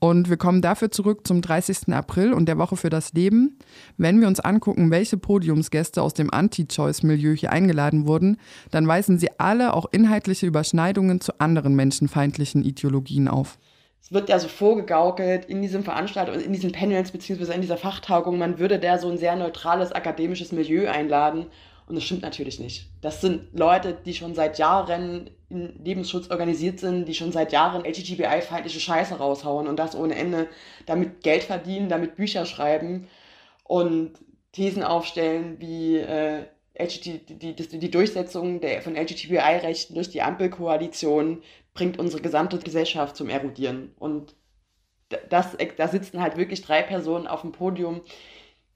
Und wir kommen dafür zurück zum 30. April und der Woche für das Leben. Wenn wir uns angucken, welche Podiumsgäste aus dem Anti-Choice-Milieu hier eingeladen wurden, dann weisen sie alle auch inhaltliche Überschneidungen zu anderen menschenfeindlichen Ideologien auf. Es wird ja so vorgegaukelt in diesem Veranstaltung, in diesen Panels beziehungsweise in dieser Fachtagung, man würde da so ein sehr neutrales akademisches Milieu einladen und das stimmt natürlich nicht. Das sind Leute, die schon seit Jahren in Lebensschutz organisiert sind, die schon seit Jahren LGTBI-feindliche Scheiße raushauen und das ohne Ende, damit Geld verdienen, damit Bücher schreiben und Thesen aufstellen wie äh, die, die, die, Durchsetzung der, von LGTBI-Rechten durch die Ampelkoalition bringt unsere gesamte Gesellschaft zum Erodieren. Und das, da sitzen halt wirklich drei Personen auf dem Podium,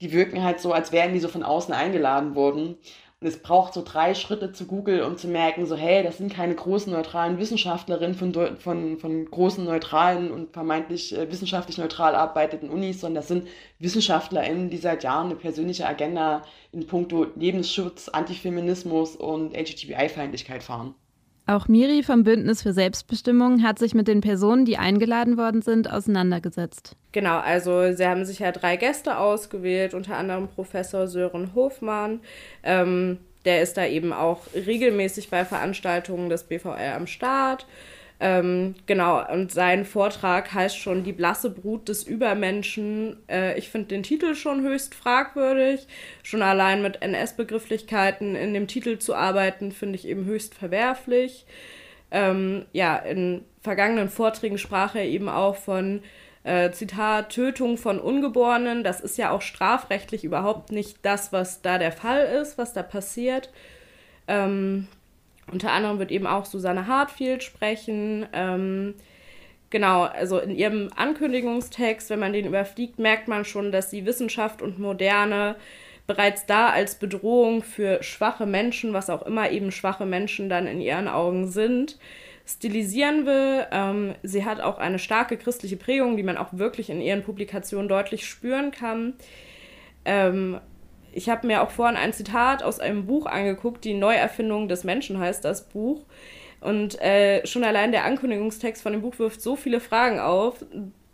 die wirken halt so, als wären die so von außen eingeladen worden. Und es braucht so drei Schritte zu Google, um zu merken, so hey, das sind keine großen neutralen Wissenschaftlerinnen von, von, von großen neutralen und vermeintlich äh, wissenschaftlich neutral arbeitenden Unis, sondern das sind WissenschaftlerInnen, die seit Jahren eine persönliche Agenda in puncto Lebensschutz, Antifeminismus und LGTBI-Feindlichkeit fahren. Auch Miri vom Bündnis für Selbstbestimmung hat sich mit den Personen, die eingeladen worden sind, auseinandergesetzt. Genau, also sie haben sich ja drei Gäste ausgewählt, unter anderem Professor Sören Hofmann. Ähm, der ist da eben auch regelmäßig bei Veranstaltungen des BVL am Start. Ähm, genau, und sein Vortrag heißt schon Die blasse Brut des Übermenschen. Äh, ich finde den Titel schon höchst fragwürdig. Schon allein mit NS-Begrifflichkeiten in dem Titel zu arbeiten, finde ich eben höchst verwerflich. Ähm, ja, in vergangenen Vorträgen sprach er eben auch von äh, Zitat Tötung von Ungeborenen. Das ist ja auch strafrechtlich überhaupt nicht das, was da der Fall ist, was da passiert. Ähm, unter anderem wird eben auch Susanne Hartfield sprechen. Ähm, genau, also in ihrem Ankündigungstext, wenn man den überfliegt, merkt man schon, dass sie Wissenschaft und Moderne bereits da als Bedrohung für schwache Menschen, was auch immer eben schwache Menschen dann in ihren Augen sind, stilisieren will. Ähm, sie hat auch eine starke christliche Prägung, die man auch wirklich in ihren Publikationen deutlich spüren kann. Ähm, ich habe mir auch vorhin ein Zitat aus einem Buch angeguckt, die Neuerfindung des Menschen heißt das Buch. Und äh, schon allein der Ankündigungstext von dem Buch wirft so viele Fragen auf.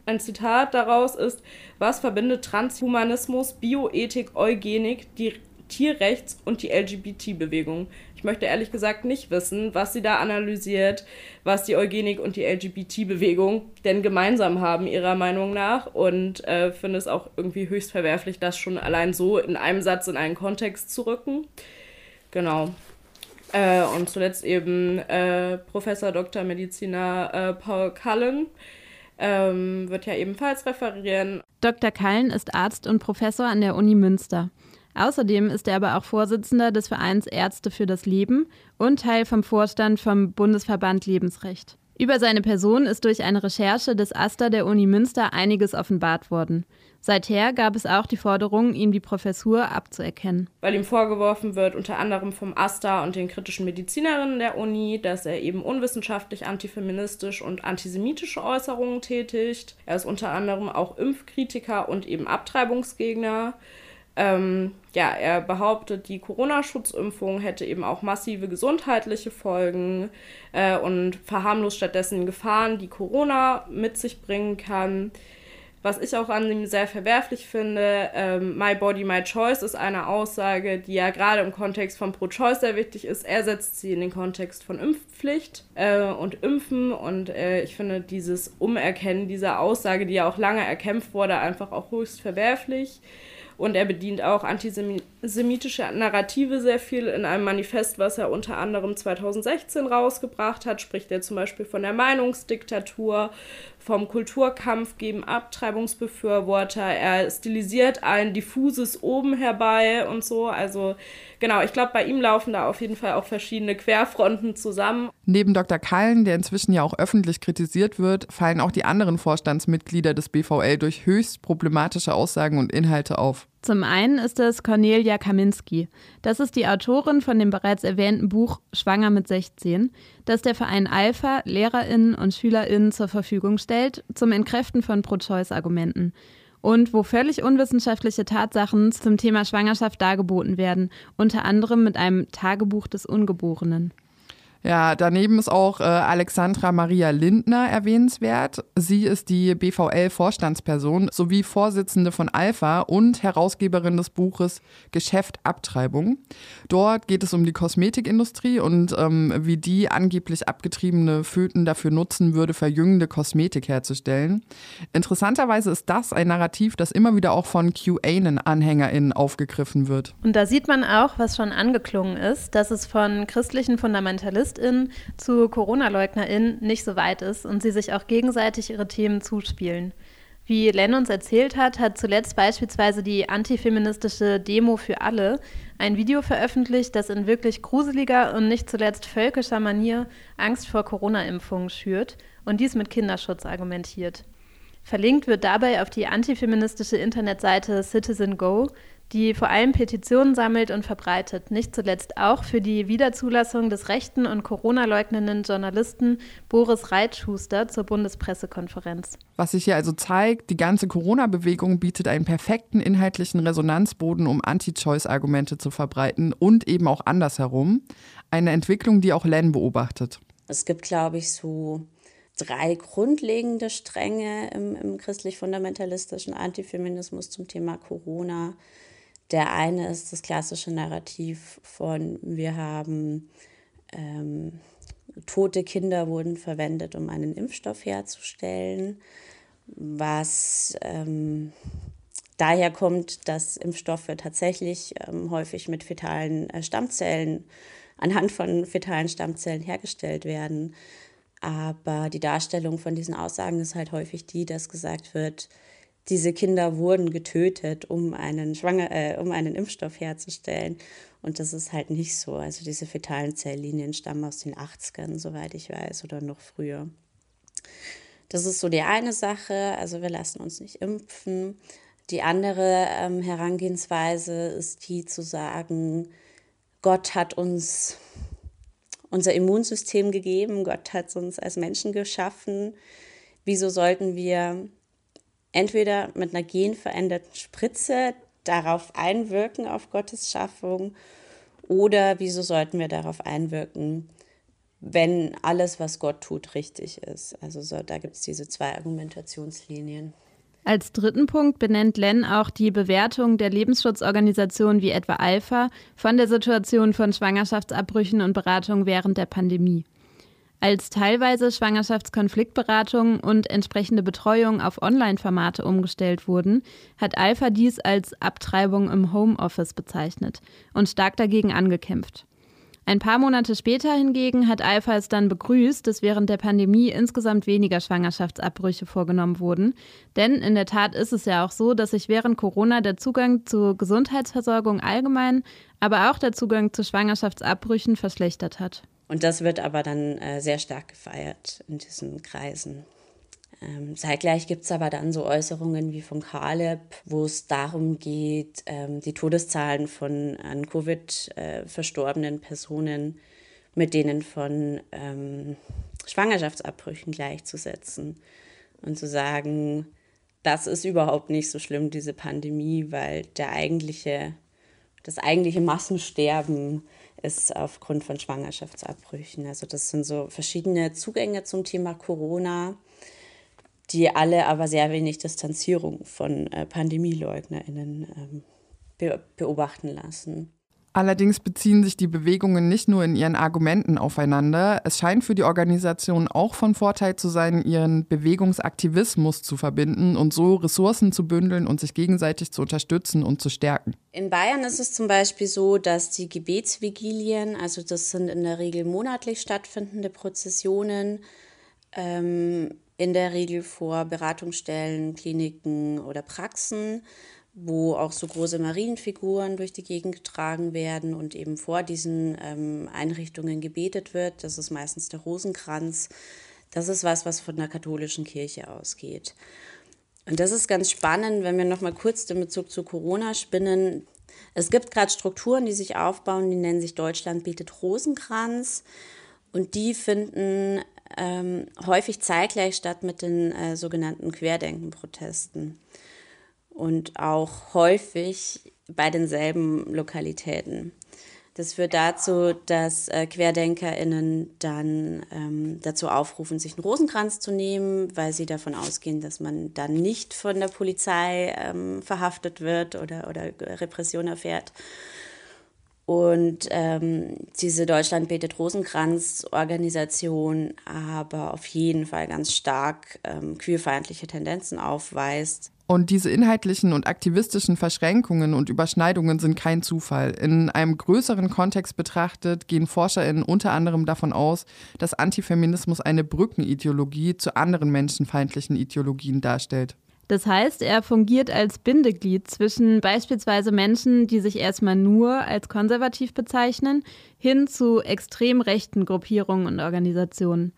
Ein Zitat daraus ist, was verbindet Transhumanismus, Bioethik, Eugenik, die Tierrechts- und die LGBT-Bewegung. Ich möchte ehrlich gesagt nicht wissen, was sie da analysiert, was die Eugenik und die LGBT-Bewegung denn gemeinsam haben, ihrer Meinung nach. Und äh, finde es auch irgendwie höchst verwerflich, das schon allein so in einem Satz in einen Kontext zu rücken. Genau. Äh, und zuletzt eben äh, Professor Dr. Mediziner äh, Paul Cullen. Ähm, wird ja ebenfalls referieren. Dr. Kallen ist Arzt und Professor an der Uni Münster. Außerdem ist er aber auch Vorsitzender des Vereins Ärzte für das Leben und Teil vom Vorstand vom Bundesverband Lebensrecht. Über seine Person ist durch eine Recherche des AStA der Uni Münster einiges offenbart worden. Seither gab es auch die Forderung, ihm die Professur abzuerkennen. Weil ihm vorgeworfen wird, unter anderem vom AStA und den kritischen Medizinerinnen der Uni, dass er eben unwissenschaftlich antifeministisch und antisemitische Äußerungen tätigt. Er ist unter anderem auch Impfkritiker und eben Abtreibungsgegner. Ähm, ja, er behauptet, die Corona-Schutzimpfung hätte eben auch massive gesundheitliche Folgen äh, und verharmlost stattdessen Gefahren, die Corona mit sich bringen kann. Was ich auch an ihm sehr verwerflich finde, ähm, My Body, My Choice ist eine Aussage, die ja gerade im Kontext von Pro-Choice sehr wichtig ist. Er setzt sie in den Kontext von Impfpflicht äh, und Impfen und äh, ich finde dieses Umerkennen dieser Aussage, die ja auch lange erkämpft wurde, einfach auch höchst verwerflich. Und er bedient auch antisemitische Narrative sehr viel. In einem Manifest, was er unter anderem 2016 rausgebracht hat, spricht er zum Beispiel von der Meinungsdiktatur, vom Kulturkampf gegen Abtreibungsbefürworter. Er stilisiert ein diffuses Oben herbei und so. Also genau, ich glaube, bei ihm laufen da auf jeden Fall auch verschiedene Querfronten zusammen. Neben Dr. Kallen, der inzwischen ja auch öffentlich kritisiert wird, fallen auch die anderen Vorstandsmitglieder des BVL durch höchst problematische Aussagen und Inhalte auf. Zum einen ist es Cornelia Kaminski. Das ist die Autorin von dem bereits erwähnten Buch Schwanger mit 16, das der Verein Alpha Lehrerinnen und Schülerinnen zur Verfügung stellt zum Entkräften von Pro-Choice-Argumenten und wo völlig unwissenschaftliche Tatsachen zum Thema Schwangerschaft dargeboten werden, unter anderem mit einem Tagebuch des Ungeborenen. Ja, daneben ist auch äh, Alexandra Maria Lindner erwähnenswert. Sie ist die BVL-Vorstandsperson sowie Vorsitzende von Alpha und Herausgeberin des Buches Geschäft Abtreibung. Dort geht es um die Kosmetikindustrie und ähm, wie die angeblich abgetriebene Föten dafür nutzen würde, verjüngende Kosmetik herzustellen. Interessanterweise ist das ein Narrativ, das immer wieder auch von QAnon-AnhängerInnen aufgegriffen wird. Und da sieht man auch, was schon angeklungen ist, dass es von christlichen Fundamentalisten AktivistInnen zu Corona-LeugnerInnen nicht so weit ist und sie sich auch gegenseitig ihre Themen zuspielen. Wie Len uns erzählt hat, hat zuletzt beispielsweise die antifeministische Demo für alle ein Video veröffentlicht, das in wirklich gruseliger und nicht zuletzt völkischer Manier Angst vor Corona-Impfungen schürt und dies mit Kinderschutz argumentiert. Verlinkt wird dabei auf die antifeministische Internetseite Citizen Go, die vor allem Petitionen sammelt und verbreitet, nicht zuletzt auch für die Wiederzulassung des rechten und Corona-leugnenden Journalisten Boris Reitschuster zur Bundespressekonferenz. Was sich hier also zeigt, die ganze Corona-Bewegung bietet einen perfekten inhaltlichen Resonanzboden, um Anti-Choice-Argumente zu verbreiten und eben auch andersherum. Eine Entwicklung, die auch Len beobachtet. Es gibt, glaube ich, so drei grundlegende Stränge im, im christlich-fundamentalistischen Antifeminismus zum Thema Corona. Der eine ist das klassische Narrativ von, wir haben ähm, tote Kinder wurden verwendet, um einen Impfstoff herzustellen, was ähm, daher kommt, dass Impfstoffe tatsächlich ähm, häufig mit fetalen äh, Stammzellen, anhand von fetalen Stammzellen hergestellt werden. Aber die Darstellung von diesen Aussagen ist halt häufig die, dass gesagt wird, diese Kinder wurden getötet, um einen, Schwanger, äh, um einen Impfstoff herzustellen. Und das ist halt nicht so. Also diese fetalen Zelllinien stammen aus den 80ern, soweit ich weiß, oder noch früher. Das ist so die eine Sache. Also wir lassen uns nicht impfen. Die andere ähm, Herangehensweise ist die zu sagen, Gott hat uns unser Immunsystem gegeben, Gott hat uns als Menschen geschaffen. Wieso sollten wir entweder mit einer genveränderten Spritze darauf einwirken, auf Gottes Schaffung, oder wieso sollten wir darauf einwirken, wenn alles, was Gott tut, richtig ist. Also so, da gibt es diese zwei Argumentationslinien. Als dritten Punkt benennt Len auch die Bewertung der Lebensschutzorganisationen wie etwa Alpha von der Situation von Schwangerschaftsabbrüchen und Beratung während der Pandemie. Als teilweise Schwangerschaftskonfliktberatung und entsprechende Betreuung auf Online-Formate umgestellt wurden, hat Alpha dies als Abtreibung im Homeoffice bezeichnet und stark dagegen angekämpft. Ein paar Monate später hingegen hat Alpha es dann begrüßt, dass während der Pandemie insgesamt weniger Schwangerschaftsabbrüche vorgenommen wurden. Denn in der Tat ist es ja auch so, dass sich während Corona der Zugang zur Gesundheitsversorgung allgemein, aber auch der Zugang zu Schwangerschaftsabbrüchen verschlechtert hat. Und das wird aber dann äh, sehr stark gefeiert in diesen Kreisen. Ähm, zeitgleich gibt es aber dann so Äußerungen wie von Caleb, wo es darum geht, ähm, die Todeszahlen von an Covid äh, verstorbenen Personen mit denen von ähm, Schwangerschaftsabbrüchen gleichzusetzen und zu sagen, das ist überhaupt nicht so schlimm, diese Pandemie, weil der eigentliche, das eigentliche Massensterben ist aufgrund von Schwangerschaftsabbrüchen. Also das sind so verschiedene Zugänge zum Thema Corona die alle aber sehr wenig Distanzierung von äh, PandemieleugnerInnen ähm, be beobachten lassen. Allerdings beziehen sich die Bewegungen nicht nur in ihren Argumenten aufeinander. Es scheint für die Organisation auch von Vorteil zu sein, ihren Bewegungsaktivismus zu verbinden und so Ressourcen zu bündeln und sich gegenseitig zu unterstützen und zu stärken. In Bayern ist es zum Beispiel so, dass die Gebetsvigilien, also das sind in der Regel monatlich stattfindende Prozessionen, ähm, in der Regel vor Beratungsstellen, Kliniken oder Praxen, wo auch so große Marienfiguren durch die Gegend getragen werden und eben vor diesen ähm, Einrichtungen gebetet wird. Das ist meistens der Rosenkranz. Das ist was, was von der katholischen Kirche ausgeht. Und das ist ganz spannend, wenn wir noch mal kurz den Bezug zu Corona spinnen. Es gibt gerade Strukturen, die sich aufbauen, die nennen sich Deutschland bietet Rosenkranz. Und die finden ähm, häufig zeitgleich statt mit den äh, sogenannten Querdenken-Protesten und auch häufig bei denselben Lokalitäten. Das führt dazu, dass äh, QuerdenkerInnen dann ähm, dazu aufrufen, sich einen Rosenkranz zu nehmen, weil sie davon ausgehen, dass man dann nicht von der Polizei ähm, verhaftet wird oder, oder Repression erfährt. Und ähm, diese Deutschland betet Rosenkranz-Organisation aber auf jeden Fall ganz stark ähm, queerfeindliche Tendenzen aufweist. Und diese inhaltlichen und aktivistischen Verschränkungen und Überschneidungen sind kein Zufall. In einem größeren Kontext betrachtet gehen ForscherInnen unter anderem davon aus, dass Antifeminismus eine Brückenideologie zu anderen menschenfeindlichen Ideologien darstellt. Das heißt, er fungiert als Bindeglied zwischen beispielsweise Menschen, die sich erstmal nur als konservativ bezeichnen, hin zu extrem rechten Gruppierungen und Organisationen.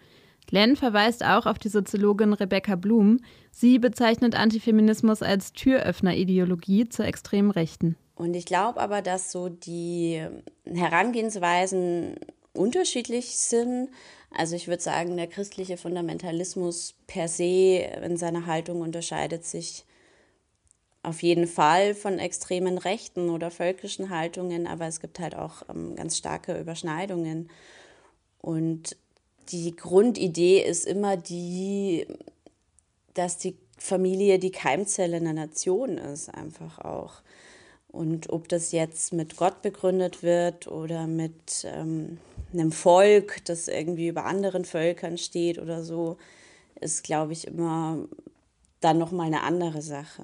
Len verweist auch auf die Soziologin Rebecca Blum. Sie bezeichnet Antifeminismus als Türöffnerideologie zur extremen Rechten. Und ich glaube aber, dass so die Herangehensweisen unterschiedlich sind. Also ich würde sagen, der christliche Fundamentalismus per se in seiner Haltung unterscheidet sich auf jeden Fall von extremen rechten oder völkischen Haltungen, aber es gibt halt auch ähm, ganz starke Überschneidungen. Und die Grundidee ist immer die, dass die Familie die Keimzelle einer Nation ist, einfach auch. Und ob das jetzt mit Gott begründet wird oder mit ähm, einem Volk, das irgendwie über anderen Völkern steht oder so, ist, glaube ich, immer dann nochmal eine andere Sache.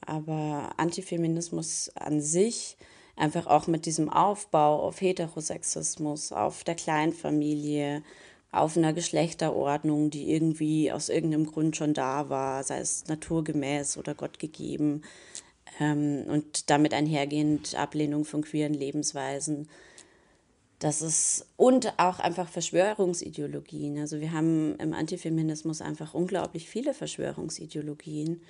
Aber Antifeminismus an sich, einfach auch mit diesem Aufbau auf Heterosexismus, auf der Kleinfamilie, auf einer Geschlechterordnung, die irgendwie aus irgendeinem Grund schon da war, sei es naturgemäß oder gottgegeben, ähm, und damit einhergehend Ablehnung von queeren Lebensweisen. Das ist und auch einfach Verschwörungsideologien. Also wir haben im Antifeminismus einfach unglaublich viele Verschwörungsideologien.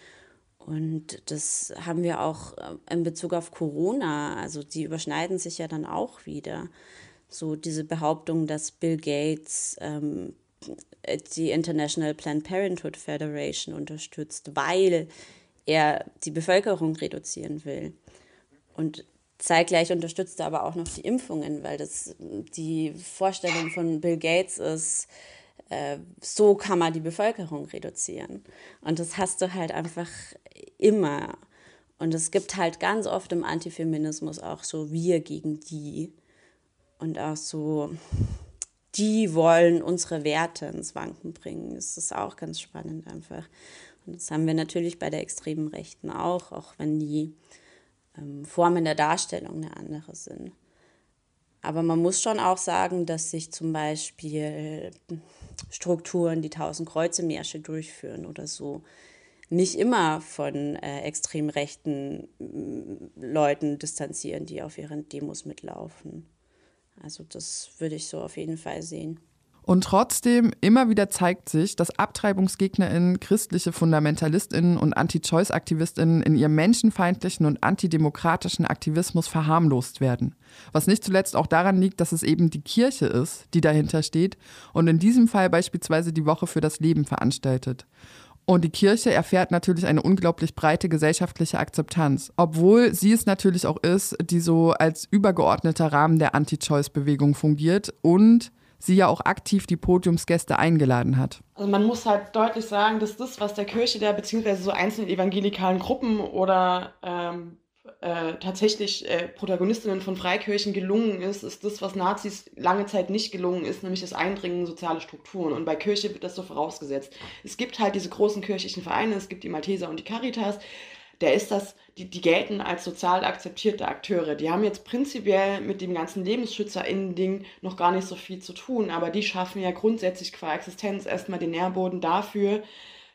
Und das haben wir auch äh, in Bezug auf Corona. Also die überschneiden sich ja dann auch wieder. So diese Behauptung, dass Bill Gates ähm, die International Planned Parenthood Federation unterstützt, weil er die Bevölkerung reduzieren will. Und zeitgleich unterstützt er aber auch noch die Impfungen, weil das die Vorstellung von Bill Gates ist, äh, so kann man die Bevölkerung reduzieren. Und das hast du halt einfach immer. Und es gibt halt ganz oft im Antifeminismus auch so wir gegen die. Und auch so, die wollen unsere Werte ins Wanken bringen. Das ist auch ganz spannend einfach. Und das haben wir natürlich bei der extremen Rechten auch, auch wenn die ähm, Formen der Darstellung eine andere sind. Aber man muss schon auch sagen, dass sich zum Beispiel Strukturen, die tausend Kreuze-Märsche durchführen oder so, nicht immer von äh, extrem rechten äh, Leuten distanzieren, die auf ihren Demos mitlaufen. Also das würde ich so auf jeden Fall sehen. Und trotzdem, immer wieder zeigt sich, dass AbtreibungsgegnerInnen, christliche FundamentalistInnen und Anti-Choice-AktivistInnen in ihrem menschenfeindlichen und antidemokratischen Aktivismus verharmlost werden. Was nicht zuletzt auch daran liegt, dass es eben die Kirche ist, die dahinter steht und in diesem Fall beispielsweise die Woche für das Leben veranstaltet. Und die Kirche erfährt natürlich eine unglaublich breite gesellschaftliche Akzeptanz, obwohl sie es natürlich auch ist, die so als übergeordneter Rahmen der Anti-Choice-Bewegung fungiert und sie ja auch aktiv die Podiumsgäste eingeladen hat. Also man muss halt deutlich sagen, dass das, was der Kirche der beziehungsweise so einzelnen evangelikalen Gruppen oder ähm, äh, tatsächlich äh, Protagonistinnen von Freikirchen gelungen ist, ist das, was Nazis lange Zeit nicht gelungen ist, nämlich das Eindringen in soziale Strukturen. Und bei Kirche wird das so vorausgesetzt. Es gibt halt diese großen kirchlichen Vereine, es gibt die Malteser und die Caritas, der ist das, die, die gelten als sozial akzeptierte Akteure. Die haben jetzt prinzipiell mit dem ganzen LebensschützerInnen-Ding noch gar nicht so viel zu tun, aber die schaffen ja grundsätzlich qua Existenz erstmal den Nährboden dafür,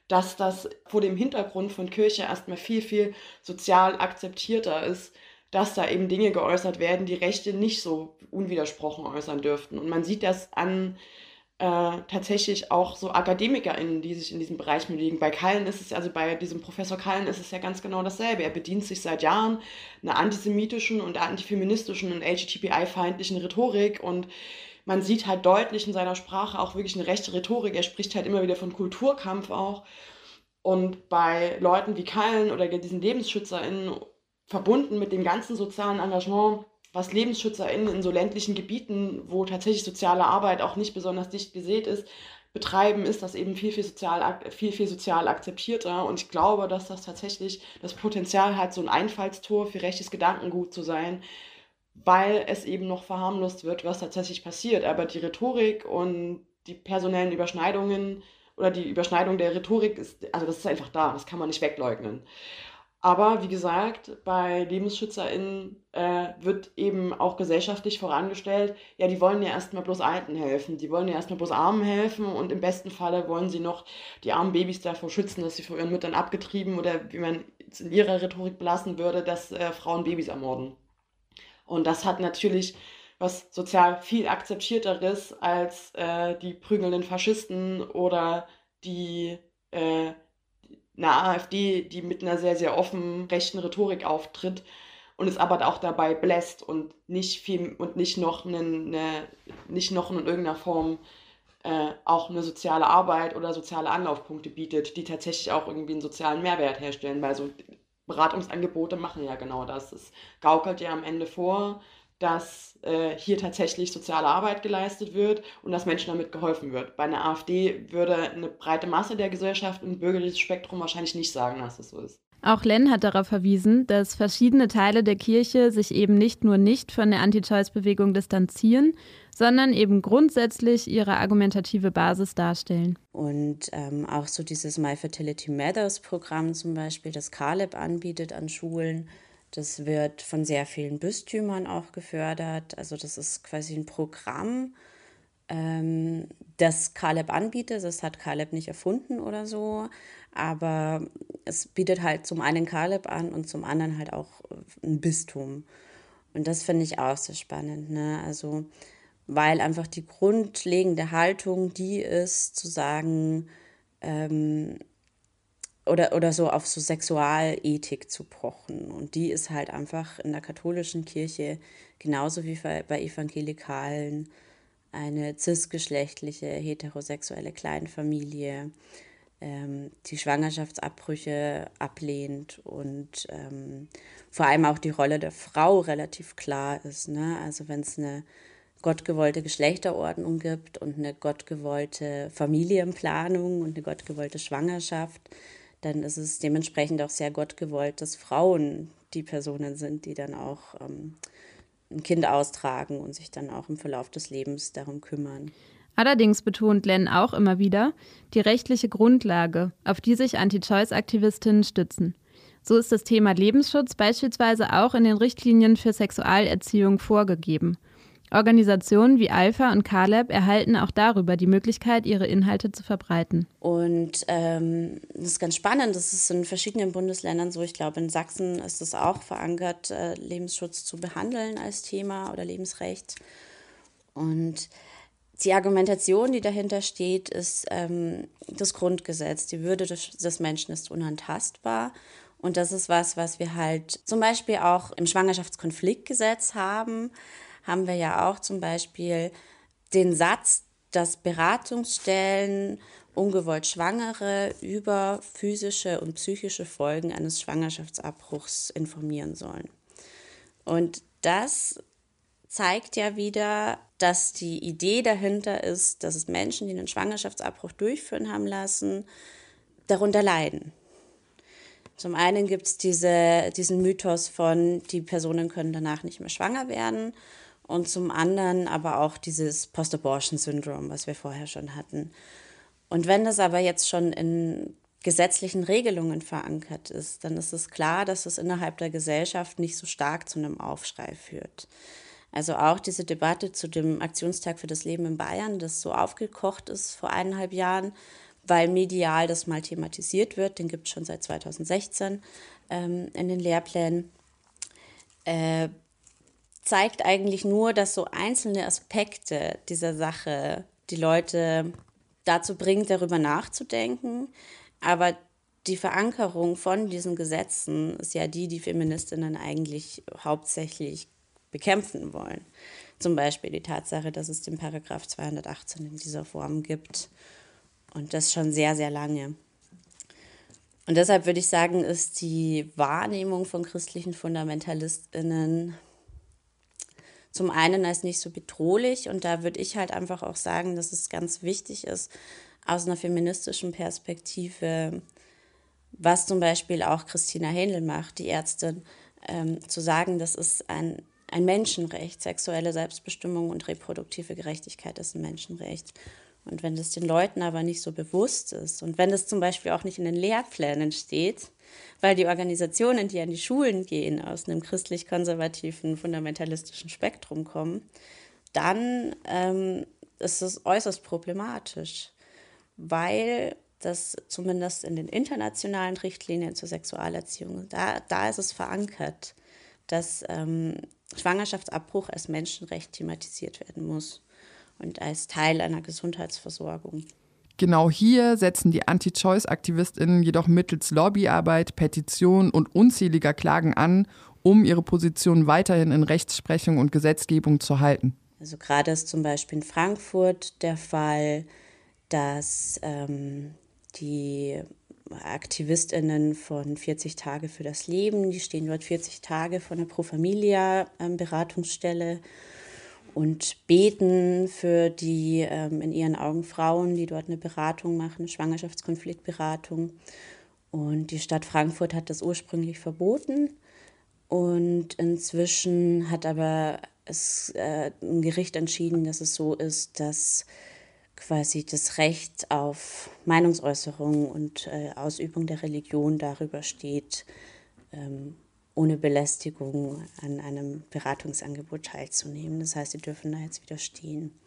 dass das vor dem Hintergrund von Kirche erstmal viel, viel sozial akzeptierter ist, dass da eben Dinge geäußert werden, die Rechte nicht so unwidersprochen äußern dürften. Und man sieht das an äh, tatsächlich auch so AkademikerInnen, die sich in diesem Bereich bewegen. Bei Kallen ist es, also bei diesem Professor Kallen ist es ja ganz genau dasselbe. Er bedient sich seit Jahren einer antisemitischen und antifeministischen und LGTBI-feindlichen Rhetorik und man sieht halt deutlich in seiner Sprache auch wirklich eine rechte Rhetorik. Er spricht halt immer wieder von Kulturkampf auch. Und bei Leuten wie Kallen oder diesen LebensschützerInnen verbunden mit dem ganzen sozialen Engagement was LebensschützerInnen in so ländlichen Gebieten, wo tatsächlich soziale Arbeit auch nicht besonders dicht gesät ist, betreiben, ist das eben viel, viel sozial, viel, viel sozial akzeptierter. Und ich glaube, dass das tatsächlich das Potenzial hat, so ein Einfallstor für rechtes Gedankengut zu sein, weil es eben noch verharmlost wird, was tatsächlich passiert. Aber die Rhetorik und die personellen Überschneidungen oder die Überschneidung der Rhetorik ist, also das ist einfach da, das kann man nicht wegleugnen. Aber wie gesagt, bei LebensschützerInnen äh, wird eben auch gesellschaftlich vorangestellt, ja, die wollen ja erstmal bloß Alten helfen, die wollen ja erstmal bloß Armen helfen und im besten Falle wollen sie noch die armen Babys davor schützen, dass sie vor ihren Müttern abgetrieben oder wie man in ihrer Rhetorik belassen würde, dass äh, Frauen Babys ermorden. Und das hat natürlich was sozial viel akzeptierteres als äh, die prügelnden Faschisten oder die äh, eine AfD, die mit einer sehr, sehr offen rechten Rhetorik auftritt und es aber auch dabei bläst und nicht viel und nicht noch eine, eine nicht noch in irgendeiner Form äh, auch eine soziale Arbeit oder soziale Anlaufpunkte bietet, die tatsächlich auch irgendwie einen sozialen Mehrwert herstellen, weil so Beratungsangebote machen ja genau das. Es gaukelt ja am Ende vor, dass äh, hier tatsächlich soziale Arbeit geleistet wird und dass Menschen damit geholfen wird. Bei einer AfD würde eine breite Masse der Gesellschaft und bürgerliches Spektrum wahrscheinlich nicht sagen, dass es so ist. Auch Len hat darauf verwiesen, dass verschiedene Teile der Kirche sich eben nicht nur nicht von der Anti-Choice-Bewegung distanzieren, sondern eben grundsätzlich ihre argumentative Basis darstellen. Und ähm, auch so dieses My Fertility Matters Programm zum Beispiel, das Caleb anbietet an Schulen, das wird von sehr vielen Bistümern auch gefördert. Also das ist quasi ein Programm, ähm, das Caleb anbietet. Das hat Caleb nicht erfunden oder so. Aber es bietet halt zum einen Caleb an und zum anderen halt auch ein Bistum. Und das finde ich auch sehr spannend. Ne? Also, weil einfach die grundlegende Haltung die ist, zu sagen, ähm, oder, oder so auf so Sexualethik zu pochen. Und die ist halt einfach in der katholischen Kirche genauso wie bei Evangelikalen eine cisgeschlechtliche, heterosexuelle Kleinfamilie, ähm, die Schwangerschaftsabbrüche ablehnt und ähm, vor allem auch die Rolle der Frau relativ klar ist. Ne? Also wenn es eine gottgewollte Geschlechterordnung gibt und eine gottgewollte Familienplanung und eine gottgewollte Schwangerschaft, dann ist es dementsprechend auch sehr Gott gewollt, dass Frauen die Personen sind, die dann auch ähm, ein Kind austragen und sich dann auch im Verlauf des Lebens darum kümmern. Allerdings betont Len auch immer wieder die rechtliche Grundlage, auf die sich Anti-Choice-Aktivistinnen stützen. So ist das Thema Lebensschutz beispielsweise auch in den Richtlinien für Sexualerziehung vorgegeben. Organisationen wie Alpha und Caleb erhalten auch darüber die Möglichkeit, ihre Inhalte zu verbreiten. Und ähm, das ist ganz spannend. Das ist in verschiedenen Bundesländern so. Ich glaube, in Sachsen ist es auch verankert, äh, Lebensschutz zu behandeln als Thema oder Lebensrecht. Und die Argumentation, die dahinter steht, ist ähm, das Grundgesetz. Die Würde des, des Menschen ist unantastbar. Und das ist was, was wir halt zum Beispiel auch im Schwangerschaftskonfliktgesetz haben. Haben wir ja auch zum Beispiel den Satz, dass Beratungsstellen ungewollt Schwangere über physische und psychische Folgen eines Schwangerschaftsabbruchs informieren sollen. Und das zeigt ja wieder, dass die Idee dahinter ist, dass es Menschen, die einen Schwangerschaftsabbruch durchführen haben lassen, darunter leiden. Zum einen gibt es diese, diesen Mythos von, die Personen können danach nicht mehr schwanger werden. Und zum anderen aber auch dieses Post-Abortion-Syndrom, was wir vorher schon hatten. Und wenn das aber jetzt schon in gesetzlichen Regelungen verankert ist, dann ist es klar, dass es innerhalb der Gesellschaft nicht so stark zu einem Aufschrei führt. Also auch diese Debatte zu dem Aktionstag für das Leben in Bayern, das so aufgekocht ist vor eineinhalb Jahren, weil medial das mal thematisiert wird, den gibt es schon seit 2016 ähm, in den Lehrplänen, äh, zeigt eigentlich nur, dass so einzelne Aspekte dieser Sache die Leute dazu bringt, darüber nachzudenken. Aber die Verankerung von diesen Gesetzen ist ja die, die Feministinnen eigentlich hauptsächlich bekämpfen wollen. Zum Beispiel die Tatsache, dass es den Paragraph 218 in dieser Form gibt. Und das schon sehr, sehr lange. Und deshalb würde ich sagen, ist die Wahrnehmung von christlichen FundamentalistInnen zum einen als nicht so bedrohlich. Und da würde ich halt einfach auch sagen, dass es ganz wichtig ist, aus einer feministischen Perspektive, was zum Beispiel auch Christina Händel macht, die Ärztin, ähm, zu sagen, das ist ein ein Menschenrecht. Sexuelle Selbstbestimmung und reproduktive Gerechtigkeit ist ein Menschenrecht. Und wenn das den Leuten aber nicht so bewusst ist und wenn das zum Beispiel auch nicht in den Lehrplänen steht, weil die Organisationen, die an die Schulen gehen, aus einem christlich-konservativen, fundamentalistischen Spektrum kommen, dann ähm, ist es äußerst problematisch, weil das zumindest in den internationalen Richtlinien zur Sexualerziehung, da, da ist es verankert, dass ähm, Schwangerschaftsabbruch als Menschenrecht thematisiert werden muss und als Teil einer Gesundheitsversorgung. Genau hier setzen die Anti-Choice-AktivistInnen jedoch mittels Lobbyarbeit, Petitionen und unzähliger Klagen an, um ihre Position weiterhin in Rechtsprechung und Gesetzgebung zu halten. Also gerade ist zum Beispiel in Frankfurt der Fall, dass ähm, die AktivistInnen von 40 Tage für das Leben. Die stehen dort 40 Tage vor einer Pro Familia ähm, Beratungsstelle und beten für die ähm, in ihren Augen Frauen, die dort eine Beratung machen, eine Schwangerschaftskonfliktberatung. Und die Stadt Frankfurt hat das ursprünglich verboten. Und inzwischen hat aber es, äh, ein Gericht entschieden, dass es so ist, dass quasi das Recht auf Meinungsäußerung und äh, Ausübung der Religion darüber steht, ähm, ohne Belästigung an einem Beratungsangebot teilzunehmen. Das heißt, sie dürfen da jetzt widerstehen.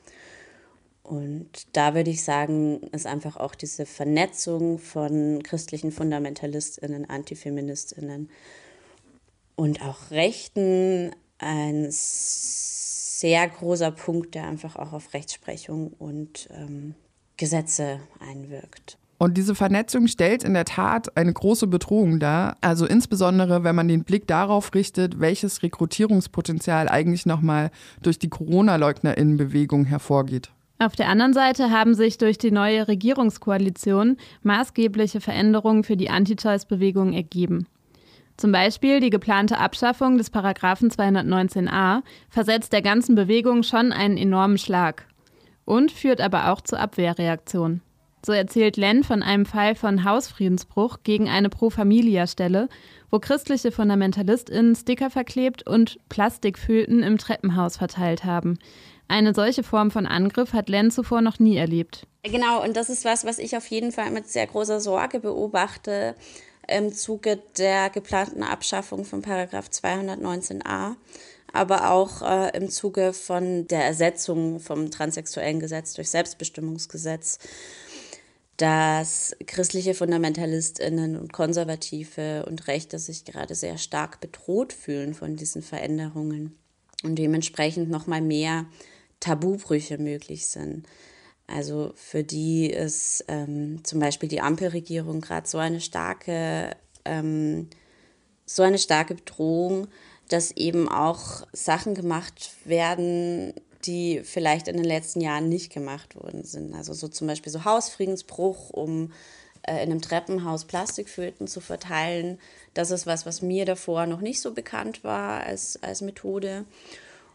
Und da würde ich sagen, ist einfach auch diese Vernetzung von christlichen Fundamentalistinnen, Antifeministinnen und auch Rechten ein sehr großer Punkt, der einfach auch auf Rechtsprechung und ähm, Gesetze einwirkt. Und diese Vernetzung stellt in der Tat eine große Bedrohung dar. Also insbesondere, wenn man den Blick darauf richtet, welches Rekrutierungspotenzial eigentlich nochmal durch die Corona-LeugnerInnenbewegung hervorgeht. Auf der anderen Seite haben sich durch die neue Regierungskoalition maßgebliche Veränderungen für die Anti-Choice-Bewegung ergeben. Zum Beispiel die geplante Abschaffung des Paragraphen 219a versetzt der ganzen Bewegung schon einen enormen Schlag und führt aber auch zur Abwehrreaktion. So erzählt Len von einem Fall von Hausfriedensbruch gegen eine Pro-Familia-Stelle, wo christliche FundamentalistInnen Sticker verklebt und Plastikfülten im Treppenhaus verteilt haben. Eine solche Form von Angriff hat Len zuvor noch nie erlebt. Genau, und das ist was, was ich auf jeden Fall mit sehr großer Sorge beobachte, im Zuge der geplanten Abschaffung von Paragraph 219a, aber auch äh, im Zuge von der Ersetzung vom transsexuellen Gesetz durch Selbstbestimmungsgesetz, dass christliche Fundamentalistinnen und Konservative und Rechte sich gerade sehr stark bedroht fühlen von diesen Veränderungen und dementsprechend noch mal mehr Tabubrüche möglich sind. Also für die ist ähm, zum Beispiel die Ampelregierung gerade so eine starke, ähm, so eine starke Bedrohung, dass eben auch Sachen gemacht werden, die vielleicht in den letzten Jahren nicht gemacht worden sind. Also so zum Beispiel so Hausfriedensbruch, um äh, in einem Treppenhaus Plastikföten zu verteilen. Das ist was, was mir davor noch nicht so bekannt war als, als Methode.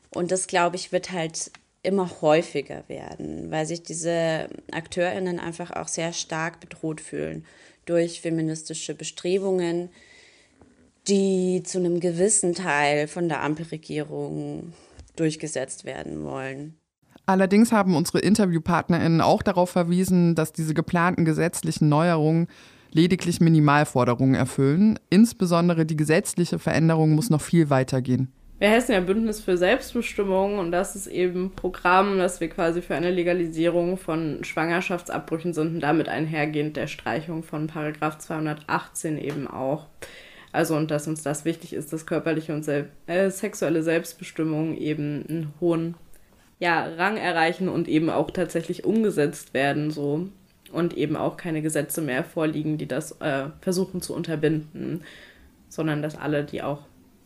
Und das, glaube ich, wird halt immer häufiger werden, weil sich diese AkteurInnen einfach auch sehr stark bedroht fühlen durch feministische Bestrebungen, die zu einem gewissen Teil von der Ampelregierung durchgesetzt werden wollen. Allerdings haben unsere InterviewpartnerInnen auch darauf verwiesen, dass diese geplanten gesetzlichen Neuerungen lediglich Minimalforderungen erfüllen. Insbesondere die gesetzliche Veränderung muss noch viel weiter gehen. Wir heißen ja Bündnis für Selbstbestimmung und das ist eben Programm, das wir quasi für eine Legalisierung von Schwangerschaftsabbrüchen sind und damit einhergehend der Streichung von Paragraph 218 eben auch. Also und dass uns das wichtig ist, dass körperliche und sel äh, sexuelle Selbstbestimmung eben einen hohen ja, Rang erreichen und eben auch tatsächlich umgesetzt werden so und eben auch keine Gesetze mehr vorliegen, die das äh, versuchen zu unterbinden, sondern dass alle, die auch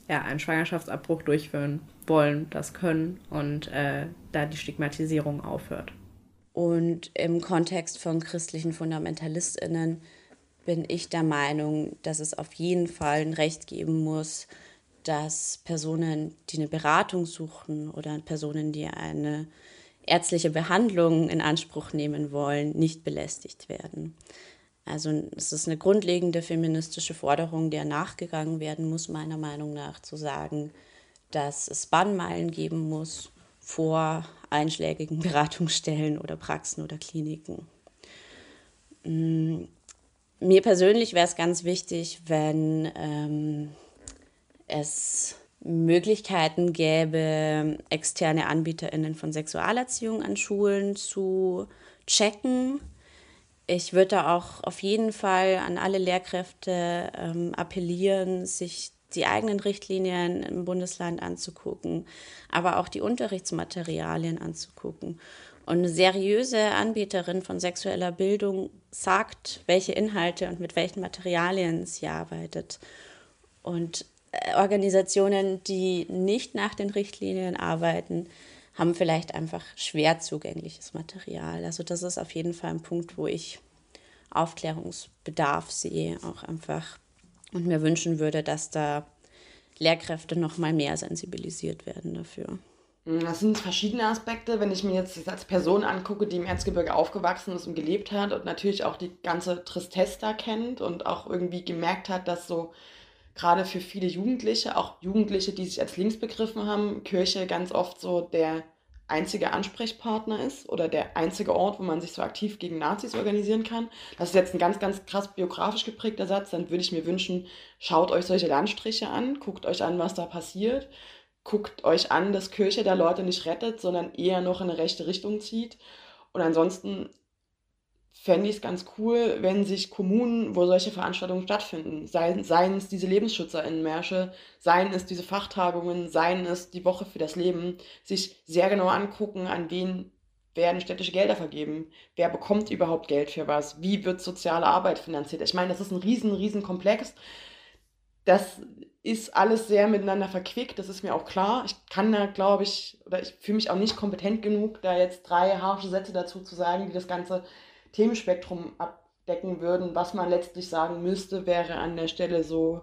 ja, einen Schwangerschaftsabbruch durchführen wollen, das können und äh, da die Stigmatisierung aufhört. Und im Kontext von christlichen Fundamentalistinnen bin ich der Meinung, dass es auf jeden Fall ein Recht geben muss, dass Personen, die eine Beratung suchen oder Personen, die eine ärztliche Behandlung in Anspruch nehmen wollen, nicht belästigt werden. Also es ist eine grundlegende feministische Forderung, der nachgegangen werden muss, meiner Meinung nach, zu sagen, dass es Bannmeilen geben muss vor einschlägigen Beratungsstellen oder Praxen oder Kliniken. Mir persönlich wäre es ganz wichtig, wenn ähm, es Möglichkeiten gäbe, externe AnbieterInnen von Sexualerziehung an Schulen zu checken. Ich würde da auch auf jeden Fall an alle Lehrkräfte ähm, appellieren, sich die eigenen Richtlinien im Bundesland anzugucken, aber auch die Unterrichtsmaterialien anzugucken. Und eine seriöse Anbieterin von sexueller Bildung sagt, welche Inhalte und mit welchen Materialien sie arbeitet. Und Organisationen, die nicht nach den Richtlinien arbeiten, haben vielleicht einfach schwer zugängliches Material. Also das ist auf jeden Fall ein Punkt, wo ich Aufklärungsbedarf sehe, auch einfach und mir wünschen würde, dass da Lehrkräfte noch mal mehr sensibilisiert werden dafür. Das sind verschiedene Aspekte. Wenn ich mir jetzt als Person angucke, die im Erzgebirge aufgewachsen ist und gelebt hat und natürlich auch die ganze Tristesse da kennt und auch irgendwie gemerkt hat, dass so gerade für viele Jugendliche, auch Jugendliche, die sich als links begriffen haben, Kirche ganz oft so der einzige Ansprechpartner ist oder der einzige Ort, wo man sich so aktiv gegen Nazis organisieren kann. Das ist jetzt ein ganz, ganz krass biografisch geprägter Satz. Dann würde ich mir wünschen, schaut euch solche Landstriche an, guckt euch an, was da passiert, guckt euch an, dass Kirche da Leute nicht rettet, sondern eher noch in eine rechte Richtung zieht. Und ansonsten fände ich es ganz cool, wenn sich Kommunen, wo solche Veranstaltungen stattfinden, seien, seien es diese LebensschützerInnenmärsche, seien es diese Fachtagungen, seien es die Woche für das Leben, sich sehr genau angucken, an wen werden städtische Gelder vergeben, wer bekommt überhaupt Geld für was, wie wird soziale Arbeit finanziert. Ich meine, das ist ein riesen, riesen Komplex. Das ist alles sehr miteinander verquickt, das ist mir auch klar. Ich kann da, glaube ich, oder ich fühle mich auch nicht kompetent genug, da jetzt drei harsche Sätze dazu zu sagen, die das Ganze Themenspektrum abdecken würden. Was man letztlich sagen müsste, wäre an der Stelle so,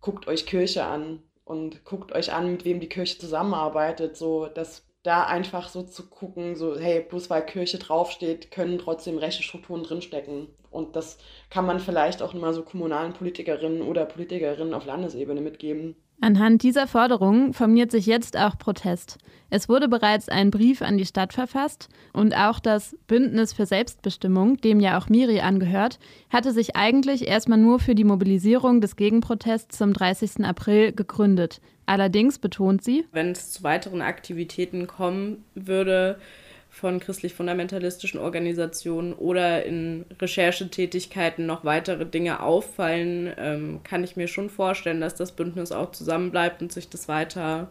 guckt euch Kirche an und guckt euch an, mit wem die Kirche zusammenarbeitet. So, dass da einfach so zu gucken, so, hey, bloß weil Kirche draufsteht, können trotzdem rechte Strukturen drinstecken. Und das kann man vielleicht auch mal so kommunalen Politikerinnen oder Politikerinnen auf Landesebene mitgeben. Anhand dieser Forderungen formiert sich jetzt auch Protest. Es wurde bereits ein Brief an die Stadt verfasst und auch das Bündnis für Selbstbestimmung, dem ja auch Miri angehört, hatte sich eigentlich erstmal nur für die Mobilisierung des Gegenprotests zum 30. April gegründet. Allerdings betont sie, wenn es zu weiteren Aktivitäten kommen würde, von christlich-fundamentalistischen Organisationen oder in Recherchetätigkeiten noch weitere Dinge auffallen, ähm, kann ich mir schon vorstellen, dass das Bündnis auch zusammenbleibt und sich das weiter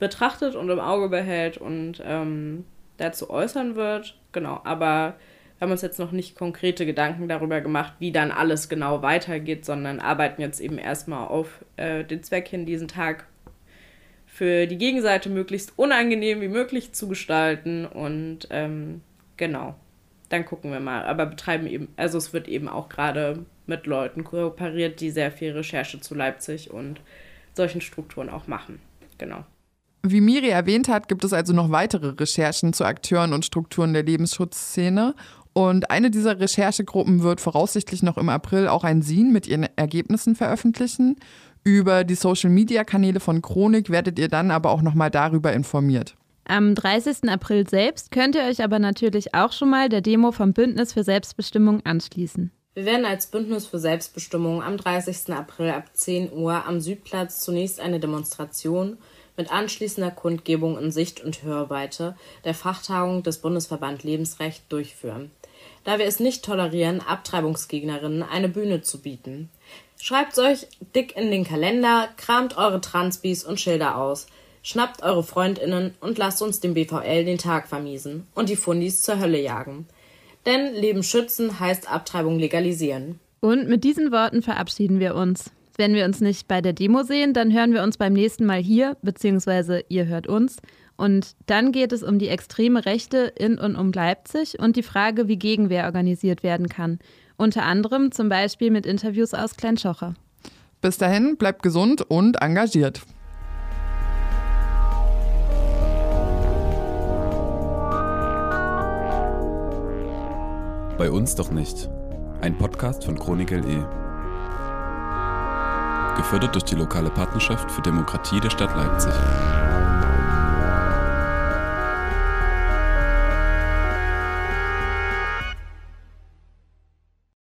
betrachtet und im Auge behält und ähm, dazu äußern wird. Genau, aber wir haben uns jetzt noch nicht konkrete Gedanken darüber gemacht, wie dann alles genau weitergeht, sondern arbeiten jetzt eben erstmal auf äh, den Zweck hin, diesen Tag für die Gegenseite möglichst unangenehm wie möglich zu gestalten. Und ähm, genau, dann gucken wir mal. Aber betreiben eben, also es wird eben auch gerade mit Leuten kooperiert, die sehr viel Recherche zu Leipzig und solchen Strukturen auch machen. Genau. Wie Miri erwähnt hat, gibt es also noch weitere Recherchen zu Akteuren und Strukturen der Lebensschutzszene. Und eine dieser Recherchegruppen wird voraussichtlich noch im April auch ein Sin mit ihren Ergebnissen veröffentlichen. Über die Social-Media-Kanäle von Chronik werdet ihr dann aber auch nochmal darüber informiert. Am 30. April selbst könnt ihr euch aber natürlich auch schon mal der Demo vom Bündnis für Selbstbestimmung anschließen. Wir werden als Bündnis für Selbstbestimmung am 30. April ab 10 Uhr am Südplatz zunächst eine Demonstration mit anschließender Kundgebung in Sicht- und Hörweite der Fachtagung des Bundesverband Lebensrecht durchführen da wir es nicht tolerieren, Abtreibungsgegnerinnen eine Bühne zu bieten. Schreibt euch dick in den Kalender, kramt eure Transbis und Schilder aus, schnappt eure Freundinnen und lasst uns dem BVL den Tag vermiesen und die Fundis zur Hölle jagen. Denn Leben schützen heißt Abtreibung legalisieren. Und mit diesen Worten verabschieden wir uns. Wenn wir uns nicht bei der Demo sehen, dann hören wir uns beim nächsten Mal hier, beziehungsweise ihr hört uns. Und dann geht es um die extreme Rechte in und um Leipzig und die Frage, wie Gegenwehr organisiert werden kann. Unter anderem zum Beispiel mit Interviews aus Kleinschocher. Bis dahin, bleibt gesund und engagiert. Bei uns doch nicht. Ein Podcast von Chronik LE. Gefördert durch die lokale Partnerschaft für Demokratie der Stadt Leipzig.